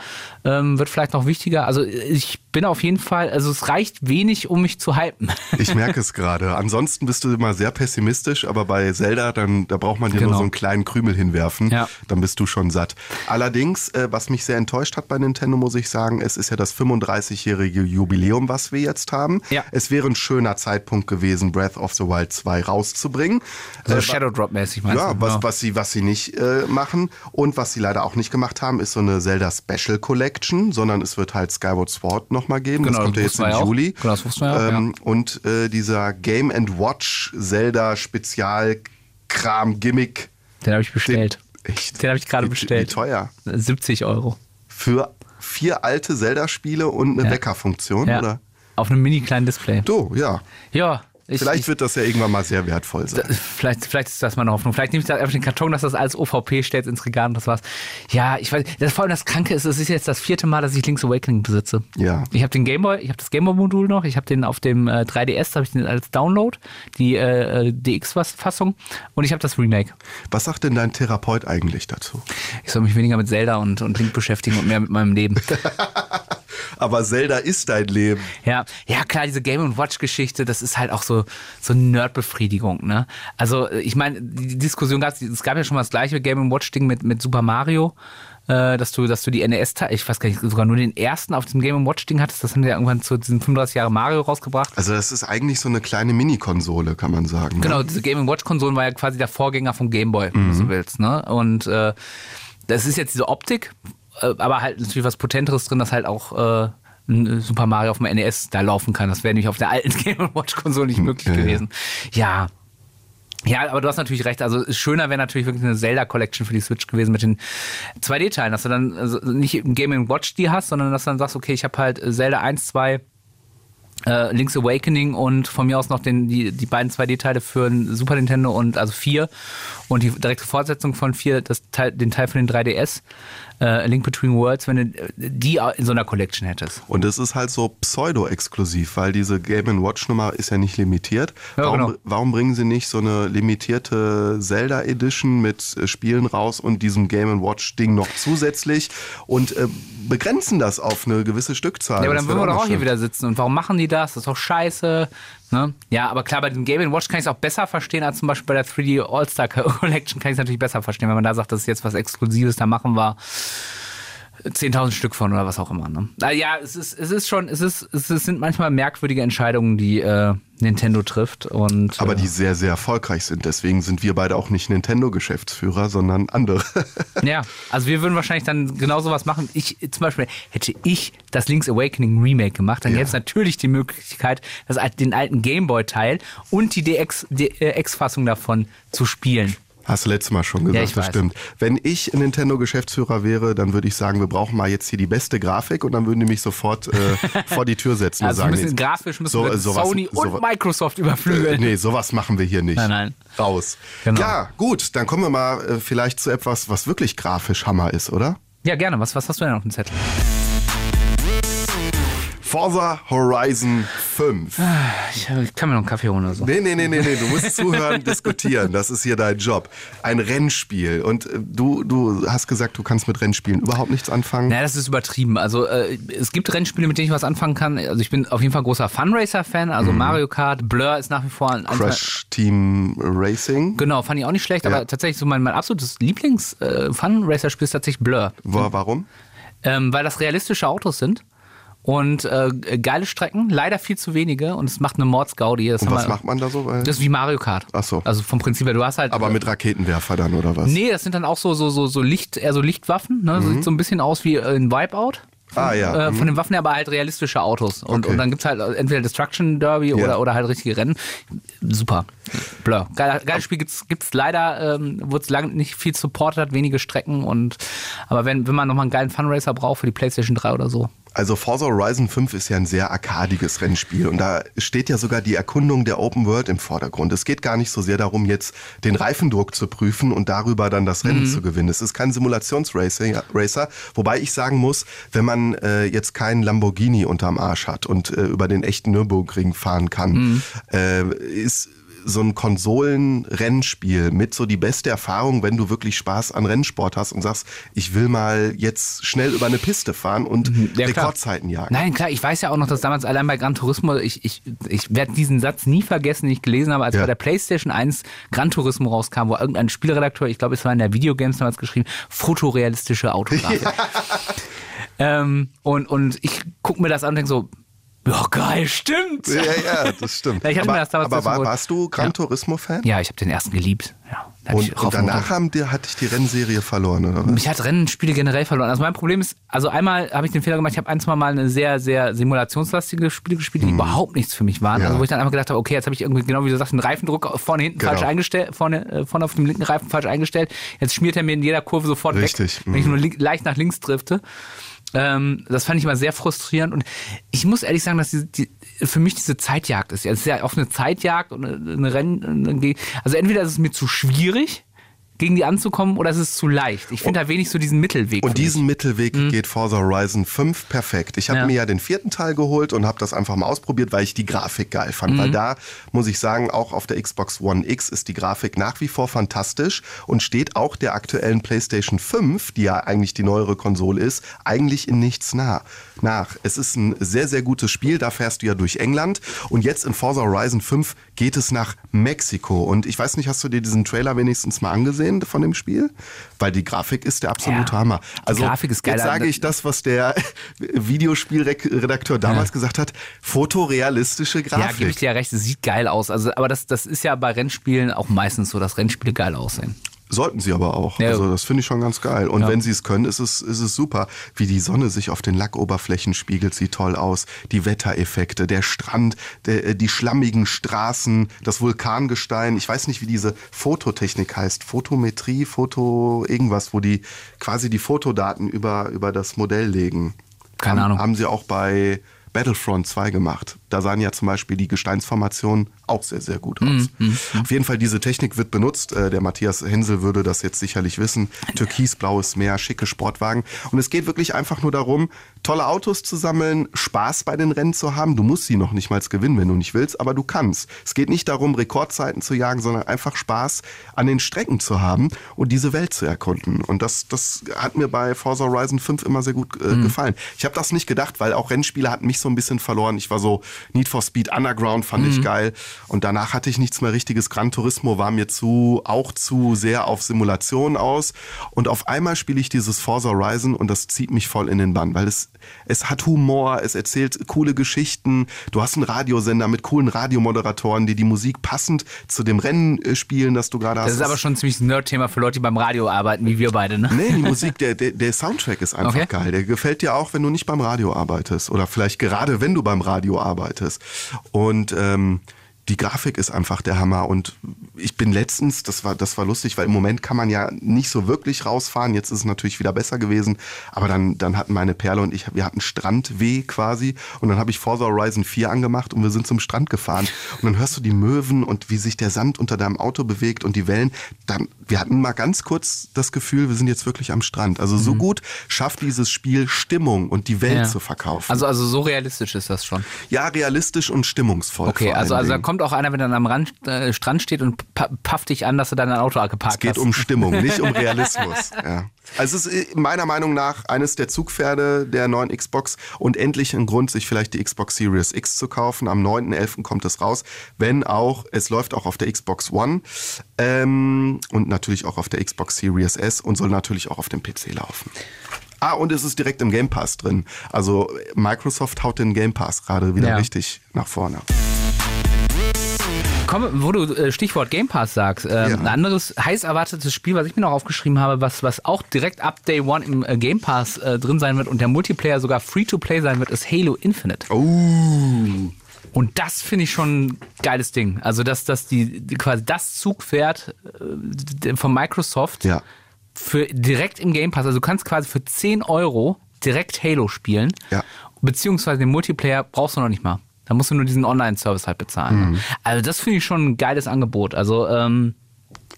[SPEAKER 2] Ähm, wird vielleicht noch wichtiger. Also ich bin auf jeden Fall, also es reicht wenig, um mich zu hypen.
[SPEAKER 1] Ich merke es gerade. Ansonsten bist du immer sehr pessimistisch, aber bei Zelda, dann da braucht man dir
[SPEAKER 2] Genau.
[SPEAKER 1] nur so einen kleinen Krümel hinwerfen.
[SPEAKER 2] Ja.
[SPEAKER 1] Dann bist du schon satt. Allerdings, äh, was mich sehr enttäuscht hat bei Nintendo, muss ich sagen, es ist ja das 35-jährige Jubiläum, was wir jetzt haben.
[SPEAKER 2] Ja.
[SPEAKER 1] Es wäre ein schöner Zeitpunkt gewesen, Breath of the Wild 2 rauszubringen.
[SPEAKER 2] So
[SPEAKER 1] Äh,
[SPEAKER 2] Shadow Drop-mäßig meinst
[SPEAKER 1] ja,
[SPEAKER 2] du?
[SPEAKER 1] was, was sie, was sie nicht äh, machen und was sie leider auch nicht gemacht haben, ist so eine Zelda Special Collection, sondern es wird halt Skyward Sword nochmal geben.
[SPEAKER 2] Genau,
[SPEAKER 1] das kommt ja jetzt im
[SPEAKER 2] ja.
[SPEAKER 1] Juli.
[SPEAKER 2] Genau, das wussten wir ja auch,
[SPEAKER 1] ähm, Und äh, dieser Game and Watch Zelda Spezial Kram Gimmick.
[SPEAKER 2] Den habe ich bestellt.
[SPEAKER 1] Echt?
[SPEAKER 2] Den habe ich gerade bestellt.
[SPEAKER 1] Wie teuer?
[SPEAKER 2] 70 Euro.
[SPEAKER 1] Für vier alte Zelda-Spiele und eine
[SPEAKER 2] Ja.
[SPEAKER 1] Weckerfunktion,
[SPEAKER 2] Ja.
[SPEAKER 1] oder?
[SPEAKER 2] Auf einem mini kleinen Display.
[SPEAKER 1] Du, ja.
[SPEAKER 2] Ja. Ich,
[SPEAKER 1] Vielleicht
[SPEAKER 2] ich,
[SPEAKER 1] wird das ja irgendwann mal sehr wertvoll sein.
[SPEAKER 2] Vielleicht, vielleicht ist das meine Hoffnung. Vielleicht nehme ich da einfach den Karton, dass das als OVP stellt ins Regal und das war's. Ja, ich weiß. Das, vor allem das Kranke ist, es ist jetzt das vierte Mal, dass ich Link's Awakening besitze.
[SPEAKER 1] Ja.
[SPEAKER 2] Ich habe den Gameboy, ich habe das Gameboy-Modul noch, ich habe den auf dem äh, 3DS, habe ich den als Download, die äh, äh, DX-Fassung und ich habe das Remake.
[SPEAKER 1] Was sagt denn dein Therapeut eigentlich dazu?
[SPEAKER 2] Ich soll mich weniger mit Zelda und, und Link beschäftigen und mehr mit meinem Leben.
[SPEAKER 1] Aber Zelda ist dein Leben.
[SPEAKER 2] Ja, ja klar, diese Game Watch Geschichte, das ist halt auch so so Nerdbefriedigung, ne? Also ich meine, die Diskussion gab es gab ja schon mal das gleiche Game Watch Ding mit mit Super Mario. äh, dass du, dass du die NES, ich weiß gar nicht, sogar nur den ersten auf diesem Game Watch Ding hattest. Das haben die ja irgendwann zu diesen 35 Jahre Mario rausgebracht.
[SPEAKER 1] Also das ist eigentlich so eine kleine Mini-Konsole, kann man sagen. ne?
[SPEAKER 2] Genau, diese Game Watch Konsolen war ja quasi der Vorgänger vom Game Boy, wenn du so willst. Ne? Und äh, das ist jetzt diese Optik, aber halt natürlich was Potenteres drin, dass halt auch äh, ein Super Mario auf dem NES da laufen kann. Das wäre nämlich auf der alten Game Watch Konsole nicht möglich
[SPEAKER 1] ja,
[SPEAKER 2] gewesen. Ja. Ja, aber du hast natürlich recht. Also schöner wäre natürlich wirklich eine Zelda Collection für die Switch gewesen mit den 2D-Teilen, dass du dann also nicht im Game Watch die hast, sondern dass du dann sagst, okay, ich habe halt Zelda 1, 2, äh, Link's Awakening und von mir aus noch den, die, die beiden 2D-Teile für ein Super Nintendo und also 4 und die direkte Fortsetzung von 4, das Teil, den Teil von den 3DS, äh, Link Between Worlds, wenn du die in so einer Collection hättest.
[SPEAKER 1] Und es ist halt so pseudo-exklusiv, weil diese Game Watch Nummer ist ja nicht limitiert.
[SPEAKER 2] Ja,
[SPEAKER 1] warum,
[SPEAKER 2] genau.
[SPEAKER 1] warum bringen sie nicht so eine limitierte Zelda Edition mit äh, Spielen raus und diesem Game Watch Ding noch zusätzlich und äh, begrenzen das auf eine gewisse Stückzahl?
[SPEAKER 2] Ja, aber
[SPEAKER 1] Das
[SPEAKER 2] dann würden wir doch auch
[SPEAKER 1] noch
[SPEAKER 2] hier
[SPEAKER 1] schön.
[SPEAKER 2] wieder sitzen. Und warum machen die das? Das ist doch scheiße. Ne? Ja, aber klar, bei dem Game Watch kann ich es auch besser verstehen als zum Beispiel bei der 3D All-Star Collection kann ich es natürlich besser verstehen, wenn man da sagt, das ist jetzt was Exklusives, da machen wir 10.000 Stück von oder was auch immer. Ne? Ja, es ist, es ist schon, es, ist, es sind manchmal merkwürdige Entscheidungen, die äh, Nintendo trifft. Und,
[SPEAKER 1] Aber
[SPEAKER 2] äh,
[SPEAKER 1] die sehr, sehr erfolgreich sind. Deswegen sind wir beide auch nicht Nintendo-Geschäftsführer, sondern andere.
[SPEAKER 2] Ja, also wir würden wahrscheinlich dann genau sowas machen. Ich zum Beispiel hätte ich das Link's Awakening Remake gemacht, dann
[SPEAKER 1] Ja.
[SPEAKER 2] jetzt natürlich die Möglichkeit, das, den alten Gameboy-Teil und die DX, DX-Fassung davon zu spielen.
[SPEAKER 1] Hast du letztes Mal schon gesagt,
[SPEAKER 2] Ja, ich
[SPEAKER 1] das
[SPEAKER 2] weiß.
[SPEAKER 1] stimmt. Wenn ich Nintendo-Geschäftsführer wäre, dann würde ich sagen, wir brauchen mal jetzt hier die beste Grafik und dann würden die mich sofort äh, vor die Tür setzen und
[SPEAKER 2] Also
[SPEAKER 1] sagen,
[SPEAKER 2] wir müssen
[SPEAKER 1] nee,
[SPEAKER 2] grafisch müssen
[SPEAKER 1] so-
[SPEAKER 2] wir
[SPEAKER 1] sowas-
[SPEAKER 2] Sony und
[SPEAKER 1] sowas-
[SPEAKER 2] Microsoft
[SPEAKER 1] äh,
[SPEAKER 2] überflügeln.
[SPEAKER 1] nee, sowas machen wir hier nicht.
[SPEAKER 2] Nein, nein.
[SPEAKER 1] Raus.
[SPEAKER 2] Genau.
[SPEAKER 1] Ja, gut, dann kommen wir mal äh, vielleicht zu etwas, was wirklich grafisch Hammer ist, oder?
[SPEAKER 2] Ja, gerne. Was, was hast du denn auf dem Zettel?
[SPEAKER 1] Forza Horizon 5.
[SPEAKER 2] Ich, ich kann mir noch einen Kaffee holen oder so.
[SPEAKER 1] Nee, nee, nee, nee, nee, du musst zuhören, diskutieren. Das ist hier dein Job. Ein Rennspiel. Und äh, du, du hast gesagt, du kannst mit Rennspielen überhaupt nichts anfangen.
[SPEAKER 2] Naja, das ist übertrieben. Also äh, es gibt Rennspiele, mit denen ich was anfangen kann. Also ich bin auf jeden Fall großer Funracer-Fan. Also Mario Kart, Blur ist nach wie vor ein
[SPEAKER 1] Crash Team Racing.
[SPEAKER 2] Genau, fand ich auch nicht schlecht,
[SPEAKER 1] Ja.
[SPEAKER 2] aber tatsächlich so mein, mein absolutes Lieblings-Fun-Racer-Spiel ist tatsächlich Blur.
[SPEAKER 1] Wa- Warum?
[SPEAKER 2] Ähm, weil das realistische Autos sind und äh, geile Strecken, leider viel zu wenige und es macht eine Mordsgaudi. Das
[SPEAKER 1] Und was
[SPEAKER 2] wir-
[SPEAKER 1] macht man da so? Weil-
[SPEAKER 2] Das ist wie Mario Kart.
[SPEAKER 1] Ach so.
[SPEAKER 2] Also vom Prinzip her, du hast halt.
[SPEAKER 1] Aber mit Raketenwerfer dann, oder was?
[SPEAKER 2] Nee, das sind dann auch so, so, so, so Licht, eher so Lichtwaffen. Ne? So Sieht so ein bisschen aus wie äh, ein Wipeout.
[SPEAKER 1] Ah, ja.
[SPEAKER 2] Äh, von den Waffen her aber halt realistische Autos. Und,
[SPEAKER 1] Okay.
[SPEAKER 2] und dann gibt's halt entweder Destruction Derby
[SPEAKER 1] Ja.
[SPEAKER 2] oder, oder halt richtige Rennen. Super. Blur. Geiler, geiles Spiel gibt's, gibt's leider, ähm, wurde es lange nicht viel supportet, hat wenige Strecken und aber wenn, wenn man nochmal einen geilen Funracer braucht für die PlayStation 3 oder so.
[SPEAKER 1] Also Forza Horizon 5 ist ja ein sehr arkadiges Rennspiel und da steht ja sogar die Erkundung der Open World im Vordergrund. Es geht gar nicht so sehr darum, jetzt den Reifendruck zu prüfen und darüber dann das Rennen zu gewinnen. Es ist kein Simulationsracer, Racer, wobei ich sagen muss, wenn man äh, jetzt keinen Lamborghini unterm Arsch hat und äh, über den echten Nürburgring fahren kann, äh, ist so ein Konsolenrennspiel mit so die beste Erfahrung, wenn du wirklich Spaß an Rennsport hast und sagst, ich will mal jetzt schnell über eine Piste fahren und
[SPEAKER 2] Mhm. Ja.
[SPEAKER 1] Rekordzeiten jagen.
[SPEAKER 2] Nein, klar, ich weiß ja auch noch, dass damals allein bei Gran Turismo, ich, ich, ich werde diesen Satz nie vergessen, den ich gelesen habe, als
[SPEAKER 1] Ja.
[SPEAKER 2] bei der PlayStation 1 Gran Turismo rauskam, wo irgendein Spielredakteur, ich glaube, es war in der Videogames damals geschrieben, fotorealistische Autografik. ähm, und, und ich gucke mir das an und denke so, ja geil, stimmt.
[SPEAKER 1] Ja, ja, das stimmt.
[SPEAKER 2] Ja,
[SPEAKER 1] aber aber war, warst du Gran. Turismo-Fan?
[SPEAKER 2] Ja, ich habe den ersten geliebt. Ja,
[SPEAKER 1] Und, und danach haben dir, hatte ich die Rennserie verloren, oder was?
[SPEAKER 2] Mich hat Rennspiele generell verloren. Also mein Problem ist, also einmal habe ich den Fehler gemacht, ich habe ein, zwei Mal eine sehr, sehr simulationslastige Spiele gespielt, die überhaupt nichts für mich waren.
[SPEAKER 1] Ja.
[SPEAKER 2] Also wo ich dann einfach gedacht habe, okay, jetzt habe ich irgendwie, genau wie du sagst, einen Reifendruck vorne hinten
[SPEAKER 1] Genau.
[SPEAKER 2] falsch eingestellt, vorne, äh, vorne auf dem linken Reifen falsch eingestellt. Jetzt schmiert er mir in jeder Kurve sofort
[SPEAKER 1] Richtig,
[SPEAKER 2] weg, wenn ich
[SPEAKER 1] mhm.
[SPEAKER 2] nur leicht nach links drifte. Ähm, das fand ich immer sehr frustrierend und ich muss ehrlich sagen, dass die, die, für mich diese Zeitjagd ist. Es ist ja auch eine Zeitjagd und eine, Rennen. Also entweder ist es mir zu schwierig, gegen die anzukommen, oder es ist zu leicht. Ich finde da wenig so diesen Mittelweg.
[SPEAKER 1] Und
[SPEAKER 2] mich.
[SPEAKER 1] diesen Mittelweg geht Forza Horizon 5 perfekt. Ich habe
[SPEAKER 2] Ja.
[SPEAKER 1] mir ja den vierten Teil geholt und habe das einfach mal ausprobiert, weil ich die Grafik geil fand.
[SPEAKER 2] Mhm.
[SPEAKER 1] Weil da muss ich sagen, auch auf der Xbox One X ist die Grafik nach wie vor fantastisch und steht auch der aktuellen PlayStation 5, die ja eigentlich die neuere Konsole ist, eigentlich in nichts nah. nach. Es ist ein sehr, sehr gutes Spiel. Da fährst du ja durch England und jetzt in Forza Horizon 5 geht es nach Mexiko. Und ich weiß nicht, hast du dir diesen Trailer wenigstens mal angesehen von dem Spiel? Weil die Grafik ist der absolute
[SPEAKER 2] Ja,
[SPEAKER 1] Hammer.
[SPEAKER 2] die
[SPEAKER 1] Also
[SPEAKER 2] Grafik ist geil.
[SPEAKER 1] jetzt sage ich das, was der Videospielredakteur damals gesagt hat. Fotorealistische
[SPEAKER 2] Ja,
[SPEAKER 1] Grafik.
[SPEAKER 2] gebe ich dir ja recht, es sieht geil aus. Also, aber das, das ist ja bei Rennspielen auch meistens so, dass Rennspiele geil aussehen.
[SPEAKER 1] Sollten sie aber auch.
[SPEAKER 2] Ja.
[SPEAKER 1] Also das finde ich schon ganz geil. Und
[SPEAKER 2] Ja.
[SPEAKER 1] wenn sie es können, ist es, ist es super. Wie die Sonne sich auf den Lackoberflächen spiegelt, sieht toll aus. Die Wettereffekte, der Strand, der, äh, die schlammigen Straßen, das Vulkangestein. Ich weiß nicht, wie diese Fototechnik heißt. Photometrie, Foto, irgendwas, wo die quasi die Fotodaten über, über das Modell legen.
[SPEAKER 2] Keine
[SPEAKER 1] haben,
[SPEAKER 2] Ahnung.
[SPEAKER 1] Haben sie auch bei Battlefront 2 gemacht. Da sahen ja zum Beispiel die Gesteinsformationen auch sehr, sehr gut aus. Auf jeden Fall, diese Technik wird benutzt. Äh, Der Matthias Hensel würde das jetzt sicherlich wissen. Türkisblaues Meer, schicke Sportwagen. Und es geht wirklich einfach nur darum, tolle Autos zu sammeln, Spaß bei den Rennen zu haben. Du musst sie noch nicht mal gewinnen, wenn du nicht willst, aber du kannst. Es geht nicht darum, Rekordzeiten zu jagen, sondern einfach Spaß an den Strecken zu haben und diese Welt zu erkunden. Und das, das hat mir bei Forza Horizon 5 immer sehr gut äh, gefallen. Ich habe das nicht gedacht, weil auch Rennspiele hatten mich so ein bisschen verloren. Ich war so Need for Speed Underground fand ich geil und danach hatte ich nichts mehr richtiges. Gran Turismo war mir zu auch zu sehr auf Simulation aus und auf einmal spiele ich dieses Forza Horizon und das zieht mich voll in den Bann, weil es es hat Humor, es erzählt coole Geschichten. Du hast einen Radiosender mit coolen Radiomoderatoren, die die Musik passend zu dem Rennen äh, spielen, das du gerade hast.
[SPEAKER 2] Das ist aber schon ein ziemlich Nerd-Thema für Leute, die beim Radio arbeiten, wie wir beide, ne?
[SPEAKER 1] Nee, die Musik, der, der, der Soundtrack ist einfach
[SPEAKER 2] Okay.
[SPEAKER 1] geil. Der gefällt dir auch, wenn du nicht beim Radio arbeitest. Oder vielleicht gerade, wenn du beim Radio arbeitest. Und ähm, die Grafik ist einfach der Hammer. Und ich bin letztens, das war, das war lustig, weil im Moment kann man ja nicht so wirklich rausfahren. Jetzt ist es natürlich wieder besser gewesen. Aber dann, dann hatten meine Perle und ich, wir hatten Strandweh quasi. Und dann habe ich Forza Horizon 4 angemacht und wir sind zum Strand gefahren. Und dann hörst du die Möwen und wie sich der Sand unter deinem Auto bewegt und die Wellen. Dann, wir hatten mal ganz kurz das Gefühl, wir sind jetzt wirklich am Strand. Also so gut schafft dieses Spiel Stimmung und die Welt
[SPEAKER 2] Mhm. Ja.
[SPEAKER 1] zu verkaufen.
[SPEAKER 2] Also, also so realistisch ist das schon.
[SPEAKER 1] ja, realistisch und stimmungsvoll.
[SPEAKER 2] Okay, also, also da
[SPEAKER 1] Dingen.
[SPEAKER 2] Kommt auch einer, wenn er am Rand, äh, Strand steht und pa pafft dich an, dass du dein Auto geparkt
[SPEAKER 1] Es geht
[SPEAKER 2] hast.
[SPEAKER 1] um Stimmung, nicht um Realismus. Ja. Also es ist meiner Meinung nach eines der Zugpferde der neuen Xbox und endlich ein Grund, sich vielleicht die Xbox Series X zu kaufen. Am 9.11. kommt es raus, wenn auch, es läuft auch auf der Xbox One ähm, und natürlich auch auf der Xbox Series S und soll natürlich auch auf dem PC laufen. Ah, und es ist direkt im Game Pass drin. Also Microsoft haut den Game Pass gerade wieder
[SPEAKER 2] Ja.
[SPEAKER 1] richtig nach vorne.
[SPEAKER 2] Komm, wo du äh, Stichwort Game Pass sagst, ähm,
[SPEAKER 1] Ja.
[SPEAKER 2] ein anderes heiß erwartetes Spiel, was ich mir noch aufgeschrieben habe, was, was auch direkt ab Day One im äh, Game Pass äh, drin sein wird und der Multiplayer sogar Free-to-Play sein wird, ist Halo Infinite.
[SPEAKER 1] Oh.
[SPEAKER 2] Und das finde ich schon ein geiles Ding. Also, dass, dass die, die quasi das Zugpferd äh, von Microsoft
[SPEAKER 1] Ja.
[SPEAKER 2] für direkt im Game Pass, also du kannst quasi für 10 Euro direkt Halo spielen.
[SPEAKER 1] Ja.
[SPEAKER 2] Beziehungsweise den Multiplayer brauchst du noch nicht mal. Da musst du nur diesen Online-Service halt bezahlen.
[SPEAKER 1] Mhm.
[SPEAKER 2] Also das finde ich schon ein geiles Angebot. Also ähm,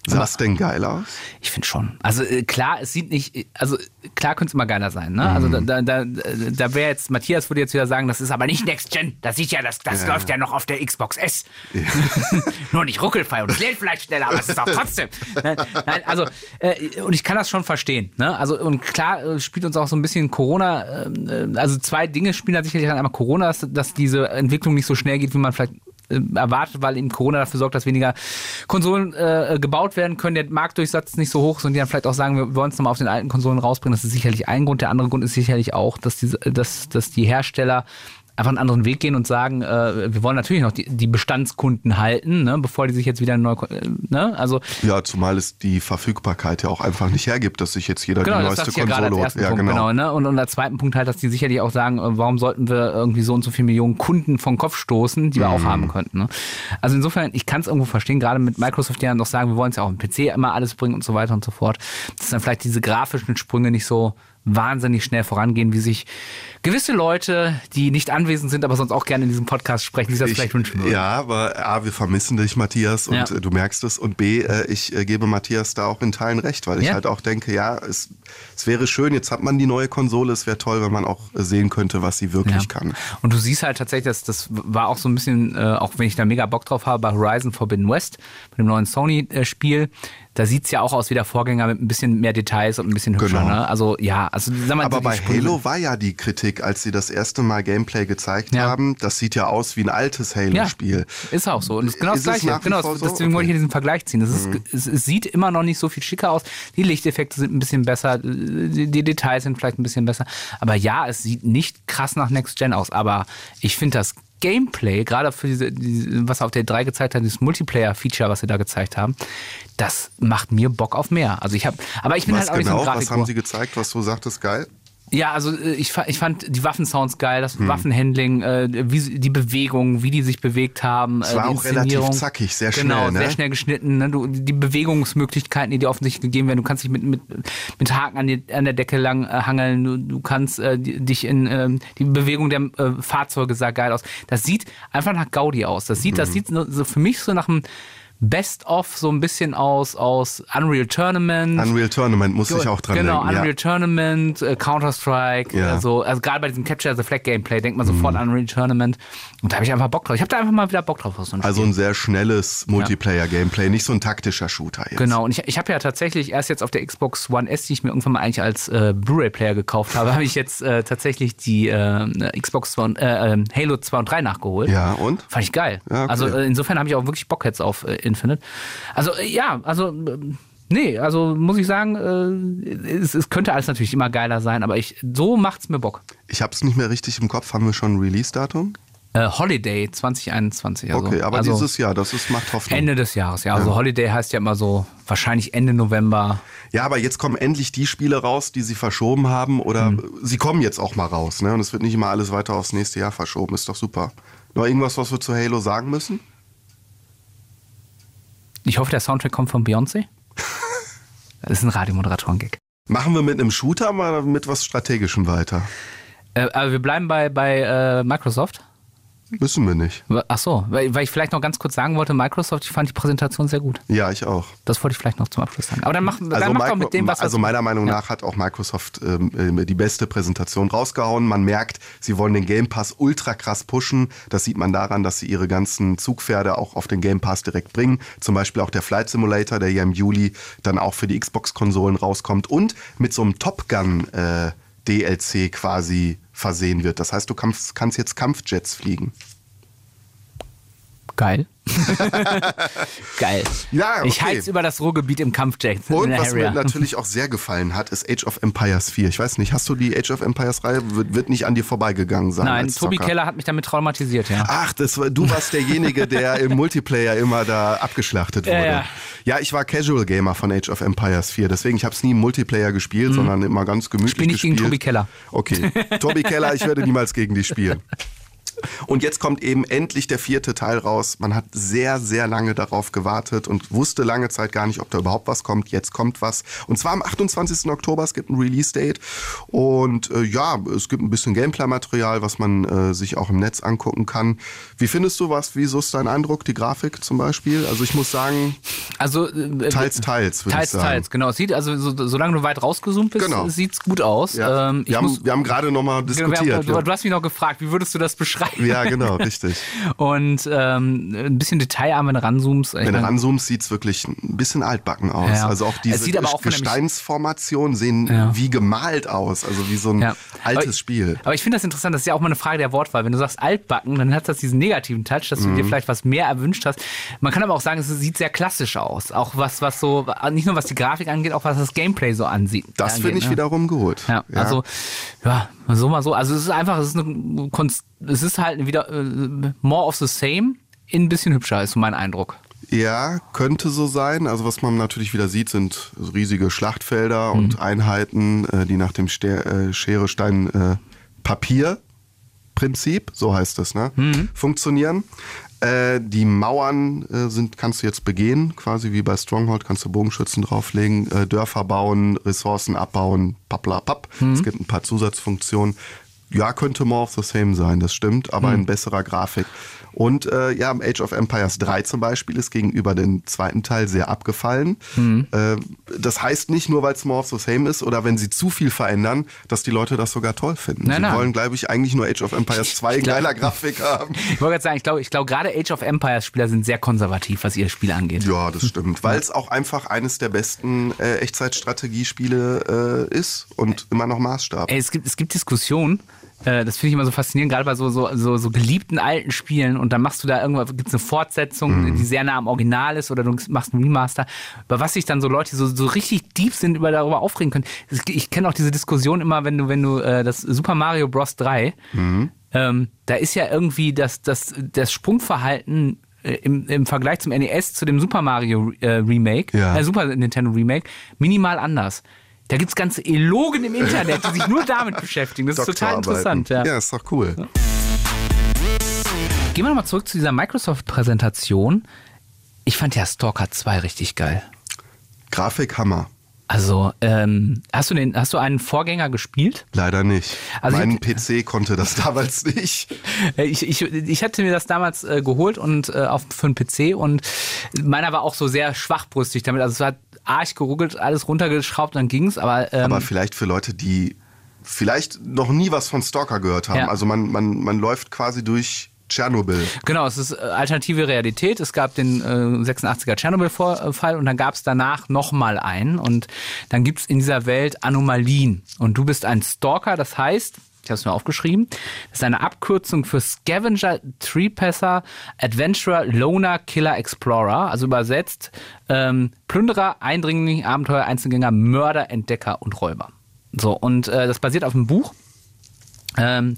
[SPEAKER 1] Sah es denn geil aus?
[SPEAKER 2] ich finde schon. Also äh, klar, es sieht nicht, also klar könnte es immer geiler sein. Ne? Also da, da, da, da wäre jetzt, Matthias würde jetzt wieder sagen, das ist aber nicht Next Gen. Das sieht ja, das, das läuft ja noch auf der Xbox S. Nur nicht ruckelfrei und es lädt vielleicht schneller, aber es ist auch trotzdem. Nein, nein, also äh, und ich kann das schon verstehen. Ne? Also und klar äh, spielt uns auch so ein bisschen Corona. Äh, also zwei Dinge spielen da sicherlich an. Einmal Corona, dass, dass diese Entwicklung nicht so schnell geht, wie man vielleicht erwartet, weil eben Corona dafür sorgt, dass weniger Konsolen äh, gebaut werden können, der Marktdurchsatz nicht so hoch ist und die dann vielleicht auch sagen, wir wollen es nochmal auf den alten Konsolen rausbringen. Das ist sicherlich ein Grund. Der andere Grund ist sicherlich auch, dass, diese, dass, dass die Hersteller einfach einen anderen Weg gehen und sagen, äh, wir wollen natürlich noch die, die Bestandskunden halten, ne, bevor die sich jetzt wieder neu, äh, ne, also
[SPEAKER 1] Ja, zumal es die Verfügbarkeit ja auch einfach nicht hergibt, dass sich jetzt jeder
[SPEAKER 2] Genau,
[SPEAKER 1] die neueste
[SPEAKER 2] ja
[SPEAKER 1] Konsole holt. Ja,
[SPEAKER 2] Punkt,
[SPEAKER 1] genau.
[SPEAKER 2] genau. ne? Und, und als zweiten Punkt halt, dass die sicherlich auch sagen, äh, warum sollten wir irgendwie so und so viele Millionen Kunden vom Kopf stoßen, die wir
[SPEAKER 1] Mhm.
[SPEAKER 2] auch haben könnten. Ne? Also insofern, ich kann es irgendwo verstehen, gerade mit Microsoft, die dann noch sagen, wir wollen es ja auch im PC immer alles bringen und so weiter und so fort, dass dann vielleicht diese grafischen Sprünge nicht so wahnsinnig schnell vorangehen, wie sich gewisse Leute, die nicht anwesend sind, aber sonst auch gerne in diesem Podcast sprechen, sich das vielleicht wünschen würden.
[SPEAKER 1] Ja, aber A, wir vermissen dich, Matthias, und
[SPEAKER 2] Ja.
[SPEAKER 1] äh, du merkst es. Und B, äh, ich äh, gebe Matthias da auch in Teilen recht, weil ich
[SPEAKER 2] Ja.
[SPEAKER 1] halt auch denke, ja, es, es wäre schön, jetzt hat man die neue Konsole, es wäre toll, wenn man auch sehen könnte, was sie wirklich kann.
[SPEAKER 2] Und du siehst halt tatsächlich, dass das war auch so ein bisschen, auch wenn ich da mega Bock drauf habe, bei Horizon Forbidden West, mit dem neuen Sony-Spiel, da sieht's ja auch aus wie der Vorgänger mit ein bisschen mehr Details und ein bisschen hübscher.
[SPEAKER 1] Genau.
[SPEAKER 2] Ne? Also ja, also sag mal,
[SPEAKER 1] Aber bei
[SPEAKER 2] Sprünge-
[SPEAKER 1] Halo war ja die Kritik, als sie das erste Mal Gameplay gezeigt
[SPEAKER 2] Ja.
[SPEAKER 1] haben, das sieht ja aus wie ein altes Halo-Spiel.
[SPEAKER 2] Ist auch so. Und das ist genau
[SPEAKER 1] Ist
[SPEAKER 2] das
[SPEAKER 1] es
[SPEAKER 2] Gleiche. Genau, das-
[SPEAKER 1] so?
[SPEAKER 2] deswegen wollte ich
[SPEAKER 1] Okay. Mhm.
[SPEAKER 2] hier diesen Vergleich ziehen. Das ist, es, es sieht immer noch nicht so viel schicker aus. Die Lichteffekte sind ein bisschen besser, die, die Details sind vielleicht ein bisschen besser. Aber ja, es sieht nicht krass nach Next Gen aus. Aber ich finde das Gameplay, gerade für diese, was auf der 3 gezeigt hat, dieses Multiplayer-Feature, was sie da gezeigt haben, das macht mir Bock auf mehr. Also ich habe, aber ich bin
[SPEAKER 1] Was
[SPEAKER 2] halt auch nicht so
[SPEAKER 1] genau?
[SPEAKER 2] ein
[SPEAKER 1] Was
[SPEAKER 2] Grafik
[SPEAKER 1] haben sie gezeigt, was du sagtest, geil?
[SPEAKER 2] Ja, also äh, ich, ich fand die Waffensounds geil, das
[SPEAKER 1] Hm.
[SPEAKER 2] Waffenhandling, äh, wie, die Bewegung, wie die sich bewegt haben.
[SPEAKER 1] Es
[SPEAKER 2] äh,
[SPEAKER 1] war
[SPEAKER 2] die
[SPEAKER 1] auch relativ
[SPEAKER 2] Inszenierung.
[SPEAKER 1] zackig, sehr
[SPEAKER 2] Genau,
[SPEAKER 1] schnell, ne?
[SPEAKER 2] sehr schnell geschnitten. Ne? Du, die Bewegungsmöglichkeiten, die dir offensichtlich gegeben werden. Du kannst dich mit, mit, mit Haken an, die, an der Decke lang äh, hangeln. Du, du kannst äh, die, dich in ähm, die Bewegung der äh, Fahrzeuge sah geil aus. Das sieht einfach nach Gaudi aus. Das sieht,
[SPEAKER 1] Mhm.
[SPEAKER 2] das sieht so, so für mich so nach einem Best-of so ein bisschen aus, aus Unreal Tournament.
[SPEAKER 1] Unreal Tournament muss ich auch dran
[SPEAKER 2] genau,
[SPEAKER 1] denken.
[SPEAKER 2] Unreal
[SPEAKER 1] ja.
[SPEAKER 2] Tournament, äh, Counter-Strike,
[SPEAKER 1] Ja.
[SPEAKER 2] äh, so, also gerade bei diesem Capture the Flag Gameplay denkt man sofort an Unreal Tournament. Und da habe ich einfach Bock drauf. Ich habe da einfach mal wieder Bock drauf aus so
[SPEAKER 1] Also ein sehr schnelles Multiplayer-Gameplay, nicht so ein taktischer Shooter jetzt.
[SPEAKER 2] Genau, und ich, ich habe ja tatsächlich erst jetzt auf der Xbox One S, die ich mir irgendwann mal eigentlich als äh, Blu-ray-Player gekauft habe, habe ich jetzt äh, tatsächlich die äh, Xbox One, äh, äh, Halo 2 und 3 nachgeholt.
[SPEAKER 1] Ja, und?
[SPEAKER 2] Fand ich geil.
[SPEAKER 1] Ja, okay.
[SPEAKER 2] Also äh, insofern habe ich auch wirklich Bock jetzt auf Infinite. Also äh, ja, also äh, nee, also muss ich sagen, äh, es, es könnte alles natürlich immer geiler sein, aber ich so macht's mir Bock.
[SPEAKER 1] Ich habe es nicht mehr richtig im Kopf. Haben wir schon ein Release-Datum?
[SPEAKER 2] Äh, Holiday 2021. Also,
[SPEAKER 1] Okay, aber
[SPEAKER 2] also
[SPEAKER 1] dieses Jahr, das ist, macht Hoffnung.
[SPEAKER 2] Ende des Jahres, ja. Also Holiday heißt ja immer so wahrscheinlich Ende November.
[SPEAKER 1] Ja, aber jetzt kommen endlich die Spiele raus, die sie verschoben haben oder
[SPEAKER 2] Mhm.
[SPEAKER 1] sie kommen jetzt auch mal raus. Ne? Und es wird nicht immer alles weiter aufs nächste Jahr verschoben. Ist doch super. Noch irgendwas, was wir zu Halo sagen müssen?
[SPEAKER 2] Ich hoffe, der Soundtrack kommt von Beyoncé. Das ist ein Radiomoderatoren-Gag.
[SPEAKER 1] Machen wir mit einem Shooter mal mit was Strategischem weiter?
[SPEAKER 2] Äh, aber wir bleiben bei, bei äh, Microsoft.
[SPEAKER 1] Müssen wir nicht.
[SPEAKER 2] Ach so, weil, weil ich vielleicht noch ganz kurz sagen wollte, Microsoft, ich fand die Präsentation sehr gut.
[SPEAKER 1] Ja, ich auch.
[SPEAKER 2] Das wollte ich vielleicht noch zum Abschluss sagen. Aber dann mach, dann
[SPEAKER 1] Also,
[SPEAKER 2] mach doch
[SPEAKER 1] Micro-
[SPEAKER 2] mit dem, was
[SPEAKER 1] also meiner Meinung
[SPEAKER 2] Ja.
[SPEAKER 1] nach hat auch Microsoft ähm, äh, die beste Präsentation rausgehauen. Man merkt, sie wollen den Game Pass ultra krass pushen. Das sieht man daran, dass sie ihre ganzen Zugpferde auch auf den Game Pass direkt bringen. Zum Beispiel auch der Flight Simulator, der ja im Juli dann auch für die Xbox-Konsolen rauskommt und mit so einem Top Gun äh, DLC quasi versehen wird. Das heißt, du kannst, kannst jetzt Kampfjets fliegen.
[SPEAKER 2] Geil. Geil.
[SPEAKER 1] Ja,
[SPEAKER 2] Ich
[SPEAKER 1] okay.
[SPEAKER 2] heiz über das Ruhrgebiet im Kampfjet.
[SPEAKER 1] Und was mir
[SPEAKER 2] Harrier.
[SPEAKER 1] natürlich auch sehr gefallen hat, ist Age of Empires 4. Ich weiß nicht, hast du die Age of Empires Reihe? Wird, wird nicht an dir vorbeigegangen sein.
[SPEAKER 2] Nein, Tobi
[SPEAKER 1] Zocker.
[SPEAKER 2] Keller hat mich damit traumatisiert, ja.
[SPEAKER 1] Ach, das du warst derjenige, der im Multiplayer immer da abgeschlachtet
[SPEAKER 2] Ja,
[SPEAKER 1] wurde.
[SPEAKER 2] ja.
[SPEAKER 1] Ja, ich war Casual Gamer von Age of Empires 4, deswegen ich habe es nie im Multiplayer gespielt, sondern immer ganz gemütlich
[SPEAKER 2] Spiel Mhm. nicht
[SPEAKER 1] gespielt.
[SPEAKER 2] gegen Tobi Keller.
[SPEAKER 1] Okay, Tobi Keller, ich werde niemals gegen dich spielen. Und jetzt kommt eben endlich der vierte Teil raus. Man hat sehr, sehr lange darauf gewartet und wusste lange Zeit gar nicht, ob da überhaupt was kommt. Jetzt kommt was. Und zwar am 28. Oktober. Es gibt ein Release-Date. Und äh, ja, es gibt ein bisschen Gameplay-Material, was man äh, sich auch im Netz angucken kann. Wie findest du was? Wieso ist dein Eindruck? Die Grafik zum Beispiel? Also ich muss sagen,
[SPEAKER 2] Also äh,
[SPEAKER 1] teils, teils,
[SPEAKER 2] teils,
[SPEAKER 1] sagen.
[SPEAKER 2] teils, genau. Es sieht also, so, solange du weit rausgezoomt bist,
[SPEAKER 1] Genau.
[SPEAKER 2] sieht's gut aus.
[SPEAKER 1] Ja.
[SPEAKER 2] Ähm,
[SPEAKER 1] wir, haben,
[SPEAKER 2] muss,
[SPEAKER 1] wir haben gerade nochmal
[SPEAKER 2] genau, wir haben,
[SPEAKER 1] diskutiert.
[SPEAKER 2] du,
[SPEAKER 1] ja.
[SPEAKER 2] du hast mich noch gefragt, wie würdest du das beschreiben?
[SPEAKER 1] Ja, genau, richtig.
[SPEAKER 2] Und ähm, ein bisschen detailarm, wenn du ranzoomst.
[SPEAKER 1] Wenn du ranzoomst, sieht es wirklich ein bisschen altbacken aus.
[SPEAKER 2] Ja.
[SPEAKER 1] Also auch diese
[SPEAKER 2] auch
[SPEAKER 1] Gesteinsformationen sehen
[SPEAKER 2] Ja.
[SPEAKER 1] wie gemalt aus. Also wie so ein
[SPEAKER 2] Ja.
[SPEAKER 1] altes
[SPEAKER 2] aber,
[SPEAKER 1] Spiel.
[SPEAKER 2] Aber ich finde das interessant, das ist ja auch mal eine Frage der Wortwahl. Wenn du sagst altbacken, dann hat das diesen negativen Touch, dass du
[SPEAKER 1] Mhm.
[SPEAKER 2] dir vielleicht was mehr erwünscht hast. Man kann aber auch sagen, es sieht sehr klassisch aus. Auch was, was so, nicht nur was die Grafik angeht, auch was das Gameplay so ansieht.
[SPEAKER 1] Das finde ich
[SPEAKER 2] ne?
[SPEAKER 1] wiederum gut.
[SPEAKER 2] Ja, also, ja, so mal so. Also es ist einfach, es ist, eine es ist halt wieder äh, more of the same, in ein bisschen hübscher, ist so mein Eindruck.
[SPEAKER 1] Ja, könnte so sein. Also was man natürlich wieder sieht, sind riesige Schlachtfelder
[SPEAKER 2] Mhm.
[SPEAKER 1] und Einheiten, äh, die nach dem Ster äh, Schere, Stein, äh, Papier Prinzip, so heißt es, ne?
[SPEAKER 2] Mhm.
[SPEAKER 1] funktionieren. Äh, die Mauern äh, sind, kannst du jetzt begehen, quasi wie bei Stronghold, kannst du Bogenschützen drauflegen, äh, Dörfer bauen, Ressourcen abbauen, pappla papp.
[SPEAKER 2] Mhm.
[SPEAKER 1] Es gibt ein paar Zusatzfunktionen. Ja, könnte more of the same sein, das stimmt, aber in besserer Grafik. Und äh, ja, Age of Empires 3 zum Beispiel ist gegenüber dem zweiten Teil sehr abgefallen. Äh, das heißt nicht nur, weil es more of the same ist oder wenn sie zu viel verändern, dass die Leute das sogar toll finden.
[SPEAKER 2] Nein,
[SPEAKER 1] sie
[SPEAKER 2] nein.
[SPEAKER 1] wollen, glaube ich, eigentlich nur Age of Empires 2 in geiler Grafik haben.
[SPEAKER 2] Ich wollte gerade sagen, ich glaube, ich glaube, gerade Age of Empires Spieler sind sehr konservativ, was ihr Spiel angeht.
[SPEAKER 1] Ja, das stimmt, weil es auch einfach eines der besten äh, Echtzeitstrategiespiele äh, ist und immer noch Maßstab.
[SPEAKER 2] Ey, es gibt, es gibt Diskussionen, äh, das finde ich immer so faszinierend, gerade bei so, so, so, so geliebten alten Spielen und dann machst du da irgendwas, gibt es eine Fortsetzung, die sehr nah am Original ist oder du machst einen Remaster, über was sich dann so Leute, die so, so richtig deep sind, über darüber aufregen können. Ich kenne auch diese Diskussion immer, wenn du, wenn du äh, das Super Mario Bros. 3, ähm, da ist ja irgendwie das, das, das Sprungverhalten äh, im, im Vergleich zum NES zu dem Super Mario äh, Remake,
[SPEAKER 1] Ja.
[SPEAKER 2] äh, Super Nintendo Remake, minimal anders. Da gibt's ganze Elogen im Internet, die sich nur damit beschäftigen. Das ist total interessant. Ja.
[SPEAKER 1] ja, ist doch cool.
[SPEAKER 2] Gehen wir nochmal zurück zu dieser Microsoft-Präsentation. Ich fand ja Stalker 2 richtig geil.
[SPEAKER 1] Grafik Hammer.
[SPEAKER 2] Also, ähm, hast, du den, hast du einen Vorgänger gespielt?
[SPEAKER 1] Leider nicht.
[SPEAKER 2] Also
[SPEAKER 1] mein PC konnte das damals nicht.
[SPEAKER 2] Ich, ich, ich hatte mir das damals äh, geholt und äh, auf, für einen PC und meiner war auch so sehr schwachbrüstig damit. Also es hat arg geruckelt, alles runtergeschraubt, dann ging's. Aber, ähm,
[SPEAKER 1] Aber vielleicht für Leute, die vielleicht noch nie was von Stalker gehört haben.
[SPEAKER 2] Ja.
[SPEAKER 1] Also man, man, man läuft quasi durch Tschernobyl.
[SPEAKER 2] Genau, es ist äh, alternative Realität. Es gab den äh, 86er Tschernobyl-Fall und dann gab es danach nochmal einen. Und dann gibt es in dieser Welt Anomalien. Und du bist ein Stalker, das heißt, ich habe es mir aufgeschrieben, das ist eine Abkürzung für Scavenger, Trespasser, Adventurer, Loner, Killer, Explorer. Also übersetzt ähm, Plünderer, Eindringling, Abenteuer, Einzelgänger, Mörder, Entdecker und Räuber. So, und äh, das basiert auf einem Buch. Ähm,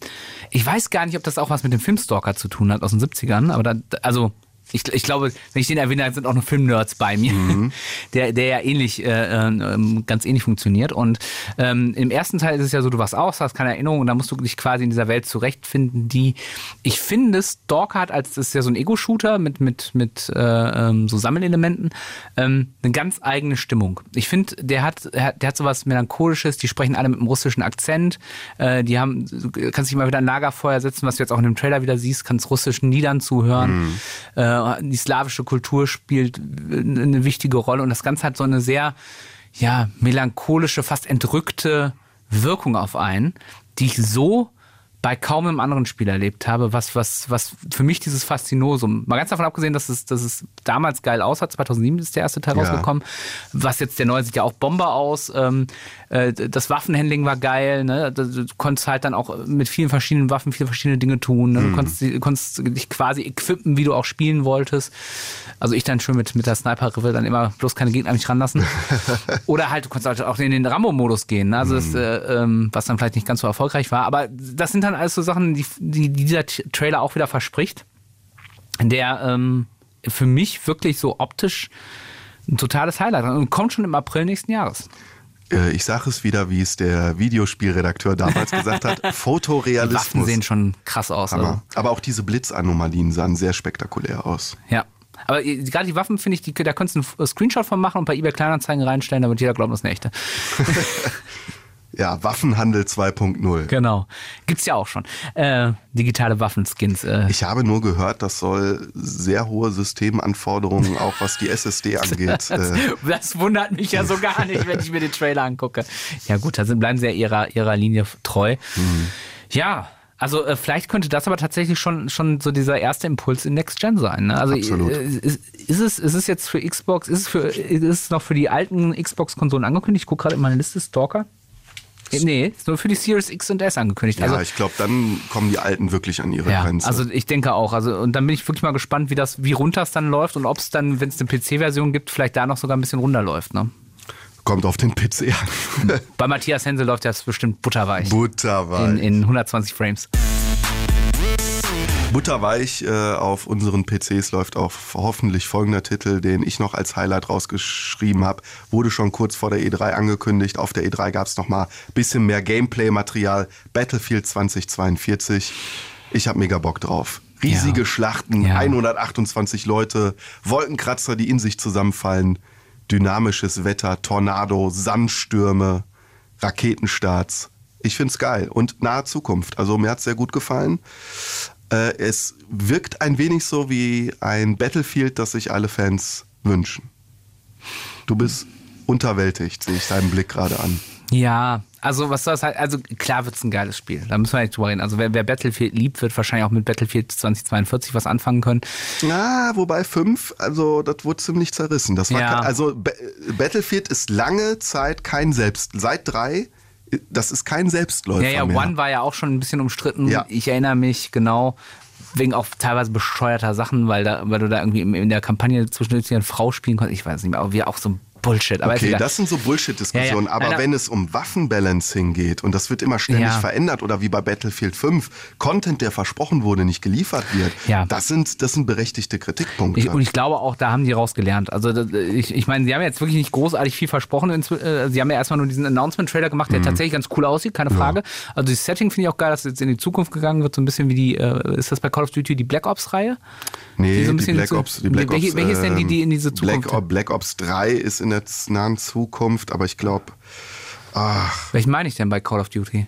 [SPEAKER 2] ich weiß gar nicht, ob das auch was mit dem Filmstalker zu tun hat aus den 70ern, aber da, also ich, ich glaube, wenn ich den erwähne, sind auch noch Filmnerds bei mir, der, der ja ähnlich, äh, ähm, ganz ähnlich funktioniert. Und ähm, im ersten Teil ist es ja so, du wachst aus, hast keine Erinnerung und dann musst du dich quasi in dieser Welt zurechtfinden, die ich finde, Stalker hat als das ist ja so ein Ego-Shooter mit, mit, mit äh, ähm, so Sammelelementen, ähm, eine ganz eigene Stimmung. Ich finde, der hat, der hat sowas Melancholisches, die sprechen alle mit einem russischen Akzent, äh, die haben, du kannst dich mal wieder ein Lagerfeuer setzen, was du jetzt auch in dem Trailer wieder siehst, kannst russischen Liedern zuhören. Äh, die slawische Kultur spielt eine wichtige Rolle. Und das Ganze hat so eine sehr, ja, melancholische, fast entrückte Wirkung auf einen, die ich so bei kaum einem anderen Spiel erlebt habe, was, was, was für mich dieses Faszinosum, mal ganz davon abgesehen, dass es, dass es damals geil aussah, 2007 ist der erste Teil
[SPEAKER 1] Ja.
[SPEAKER 2] rausgekommen, was jetzt der neue sieht ja auch Bomber aus, ähm, äh, das Waffenhandling war geil, ne? du, konntest halt dann auch mit vielen verschiedenen Waffen viele verschiedene Dinge tun, ne? du konntest, du konntest dich quasi equippen, wie du auch spielen wolltest, also ich dann schon mit, mit der Sniper-Riffe dann immer bloß keine Gegner an mich ranlassen oder halt, du konntest halt auch in den Rambo-Modus gehen, ne? also das, äh, ähm, was dann vielleicht nicht ganz so erfolgreich war, aber das sind dann alles so Sachen, die, die, die dieser Trailer auch wieder verspricht, der ähm, für mich wirklich so optisch ein totales Highlight hat und kommt schon im April nächsten Jahres.
[SPEAKER 1] Äh, Ich sage es wieder, wie es der Videospielredakteur damals gesagt hat.
[SPEAKER 2] Die Waffen
[SPEAKER 1] Fotorealismus.
[SPEAKER 2] sehen schon krass aus. Also.
[SPEAKER 1] Aber auch diese Blitzanomalien sahen sehr spektakulär aus.
[SPEAKER 2] ja. Aber äh, gerade die Waffen, finde ich, die, da könntest du einen Screenshot von machen und bei eBay Kleinanzeigen reinstellen, damit jeder glaubt, das ist eine echte.
[SPEAKER 1] Ja, Waffenhandel 2.0.
[SPEAKER 2] Genau. Gibt's ja auch schon. Äh, digitale Waffenskins. Äh,
[SPEAKER 1] Ich habe nur gehört, das soll sehr hohe Systemanforderungen, auch was die SSD angeht.
[SPEAKER 2] Das,
[SPEAKER 1] äh,
[SPEAKER 2] das wundert mich ja so gar nicht, wenn ich mir den Trailer angucke. Ja gut, da sind, bleiben sie ja ihrer, ihrer Linie treu. Ja, also äh, vielleicht könnte das aber tatsächlich schon, schon so dieser erste Impuls in Next Gen sein. Ne? Also
[SPEAKER 1] Absolut.
[SPEAKER 2] äh, ist, ist, es, ist es jetzt für Xbox, ist es, für, ist es noch für die alten Xbox-Konsolen angekündigt? Ich gucke gerade in meine Liste, Stalker. Nee, ist nur für die Series X und S angekündigt. Also
[SPEAKER 1] ja, ich glaube, dann kommen die Alten wirklich an ihre
[SPEAKER 2] ja,
[SPEAKER 1] Grenze.
[SPEAKER 2] also ich denke auch. Also und dann bin ich wirklich mal gespannt, wie das, wie runter es dann läuft und ob es dann, wenn es eine PC-Version gibt, vielleicht da noch sogar ein bisschen runterläuft. Ne?
[SPEAKER 1] Kommt auf den PC an.
[SPEAKER 2] Bei Matthias Hensel läuft das bestimmt butterweich.
[SPEAKER 1] Butterweich.
[SPEAKER 2] in, in 120 Frames.
[SPEAKER 1] Butterweich äh, auf unseren PCs läuft auch hoffentlich folgender Titel, den ich noch als Highlight rausgeschrieben habe. Wurde schon kurz vor der E3 angekündigt. Auf der E3 gab es noch mal ein bisschen mehr Gameplay-Material. Battlefield 2042. Ich habe mega Bock drauf. Riesige
[SPEAKER 2] Ja.
[SPEAKER 1] Schlachten,
[SPEAKER 2] Ja.
[SPEAKER 1] 128 Leute, Wolkenkratzer, die in sich zusammenfallen, dynamisches Wetter, Tornado, Sandstürme, Raketenstarts. Ich find's geil und nahe Zukunft. Also mir hat's sehr gut gefallen. Äh, es wirkt ein wenig so wie ein Battlefield, das sich alle Fans wünschen. Du bist unterwältigt, sehe ich deinen Blick gerade an.
[SPEAKER 2] Ja, also was soll das halt, also klar wird's ein geiles Spiel. Da müssen wir nicht drüber reden. Also wer, wer Battlefield liebt, wird wahrscheinlich auch mit Battlefield 2042 was anfangen können.
[SPEAKER 1] Na, wobei fünf, also das wurde ziemlich zerrissen. Das war
[SPEAKER 2] Ja.
[SPEAKER 1] kein, also Ba- Battlefield ist lange Zeit kein Selbst. Seit drei, das ist kein Selbstläufer
[SPEAKER 2] Ja, ja,
[SPEAKER 1] mehr.
[SPEAKER 2] One war ja auch schon ein bisschen umstritten.
[SPEAKER 1] Ja.
[SPEAKER 2] Ich erinnere mich genau. Wegen auch teilweise bescheuerter Sachen, weil, da, weil du da irgendwie in, in der Kampagne zwischendurch eine Frau spielen konntest. Ich weiß nicht mehr, aber wir auch so ein Bullshit. Aber
[SPEAKER 1] Okay, das sind so Bullshit-Diskussionen.
[SPEAKER 2] Ja, ja.
[SPEAKER 1] Aber
[SPEAKER 2] Nein,
[SPEAKER 1] wenn es um Waffenbalancing geht und das wird immer ständig
[SPEAKER 2] Ja.
[SPEAKER 1] verändert oder wie bei Battlefield 5, Content, der versprochen wurde, nicht geliefert wird,
[SPEAKER 2] Ja.
[SPEAKER 1] das, sind, das sind berechtigte Kritikpunkte.
[SPEAKER 2] Ich, und ich glaube auch, da haben die rausgelernt. Also ich, ich meine, sie haben jetzt wirklich nicht großartig viel versprochen. Äh, Sie haben ja erstmal nur diesen Announcement-Trailer gemacht,
[SPEAKER 1] Mhm.
[SPEAKER 2] der tatsächlich ganz cool aussieht, keine Frage. Also das Setting finde ich auch geil, dass jetzt in die Zukunft gegangen wird, so ein bisschen wie die, äh, ist das bei Call of Duty die Black Ops-Reihe?
[SPEAKER 1] nee,
[SPEAKER 2] die
[SPEAKER 1] die,
[SPEAKER 2] so ein bisschen
[SPEAKER 1] Black Ops, die Black
[SPEAKER 2] welche-
[SPEAKER 1] Ops,
[SPEAKER 2] welche ist denn die, die in diese Zukunft-
[SPEAKER 1] Black, Black Ops 3 ist in der z- nahen Zukunft, aber ich glaube,
[SPEAKER 2] Welchen meine ich denn bei Call of Duty?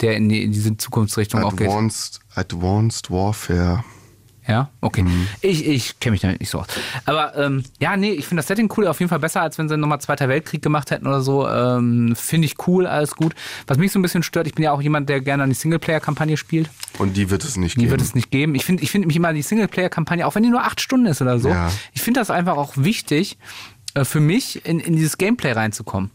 [SPEAKER 2] Der in, die, in diese Zukunftsrichtung auch geht.
[SPEAKER 1] Advanced, Advanced Warfare.
[SPEAKER 2] Ja, okay.
[SPEAKER 1] Mhm.
[SPEAKER 2] Ich, ich kenne mich damit nicht so aus. Aber ähm, ja, nee, ich finde das Setting cool, auf jeden Fall besser, als wenn sie nochmal Zweiter Weltkrieg gemacht hätten oder so. Ähm, finde ich cool, alles gut. Was mich so ein bisschen stört, ich bin ja auch jemand, der gerne an die Singleplayer-Kampagne spielt.
[SPEAKER 1] Und die wird es nicht
[SPEAKER 2] Die
[SPEAKER 1] geben.
[SPEAKER 2] wird es nicht geben. Ich finde ich find mich immer die Singleplayer-Kampagne, auch wenn die nur acht Stunden ist oder so,
[SPEAKER 1] Ja.
[SPEAKER 2] ich finde das einfach auch wichtig, für mich in, in dieses Gameplay reinzukommen.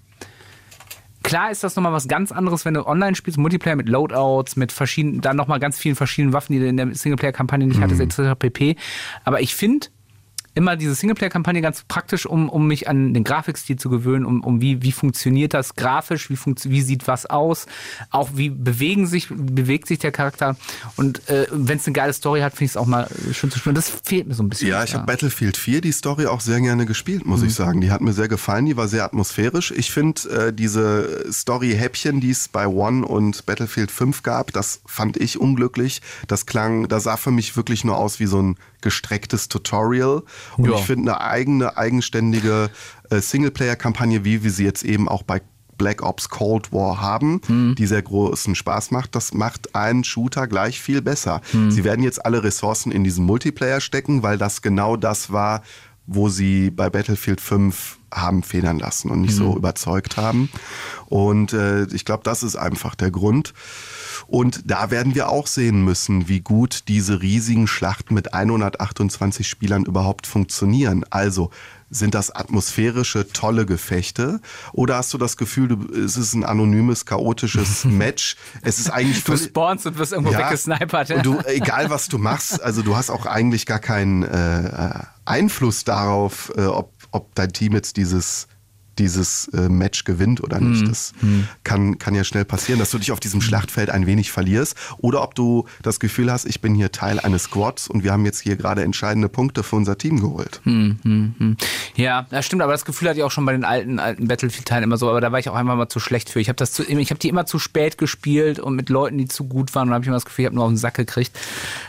[SPEAKER 2] Klar ist das nochmal was ganz anderes, wenn du online spielst, Multiplayer mit Loadouts, mit verschiedenen, dann nochmal ganz vielen verschiedenen Waffen, die du in der Singleplayer-Kampagne nicht hattest, etc. pp. Aber ich finde immer diese Singleplayer-Kampagne ganz praktisch, um, um mich an den Grafikstil zu gewöhnen, um, um wie, wie funktioniert das grafisch, wie, funktio wie sieht was aus, auch wie bewegen sich, bewegt sich der Charakter. Und äh, wenn es eine geile Story hat, finde ich es auch mal schön zu spielen. Das fehlt mir so ein bisschen.
[SPEAKER 1] Ja, ich habe Battlefield 4 die Story auch sehr gerne gespielt, muss ich sagen. Die hat mir sehr gefallen, die war sehr atmosphärisch. Ich finde äh, diese Story-Häppchen, die es bei One und Battlefield 5 gab, das fand ich unglücklich. Das klang, das sah für mich wirklich nur aus wie so ein gestrecktes Tutorial. Und
[SPEAKER 2] Ja.
[SPEAKER 1] ich finde eine eigene, eigenständige äh, Singleplayer-Kampagne, wie wir sie jetzt eben auch bei Black Ops Cold War haben, die sehr großen Spaß macht, das macht einen Shooter gleich viel besser. Sie werden jetzt alle Ressourcen in diesen Multiplayer stecken, weil das genau das war, wo sie bei Battlefield 5 haben federn lassen und nicht so überzeugt haben. Und äh, ich glaube, das ist einfach der Grund. Und da werden wir auch sehen müssen, wie gut diese riesigen Schlachten mit 128 Spielern überhaupt funktionieren. Also sind das atmosphärische, tolle Gefechte? Oder hast du das Gefühl, du, es ist ein anonymes, chaotisches Match? Es ist eigentlich
[SPEAKER 2] Du spawnst und wirst irgendwo weggesnipert.
[SPEAKER 1] und du, egal was du machst, also du hast auch eigentlich gar keinen äh, Einfluss darauf, äh, ob, ob dein Team jetzt dieses dieses äh, Match gewinnt oder nicht.
[SPEAKER 2] Mhm.
[SPEAKER 1] Das kann, kann ja schnell passieren, dass du dich auf diesem Schlachtfeld ein wenig verlierst. Oder ob du das Gefühl hast, ich bin hier Teil eines Squads und wir haben jetzt hier gerade entscheidende Punkte für unser Team geholt.
[SPEAKER 2] Hm. Ja, das stimmt, aber das Gefühl hatte ich auch schon bei den alten, alten Battlefield-Teilen immer so, aber da war ich auch einfach mal zu schlecht für. Ich habe das zu, ich habe die immer zu spät gespielt und mit Leuten, die zu gut waren und habe ich immer das Gefühl, ich habe nur auf den Sack gekriegt.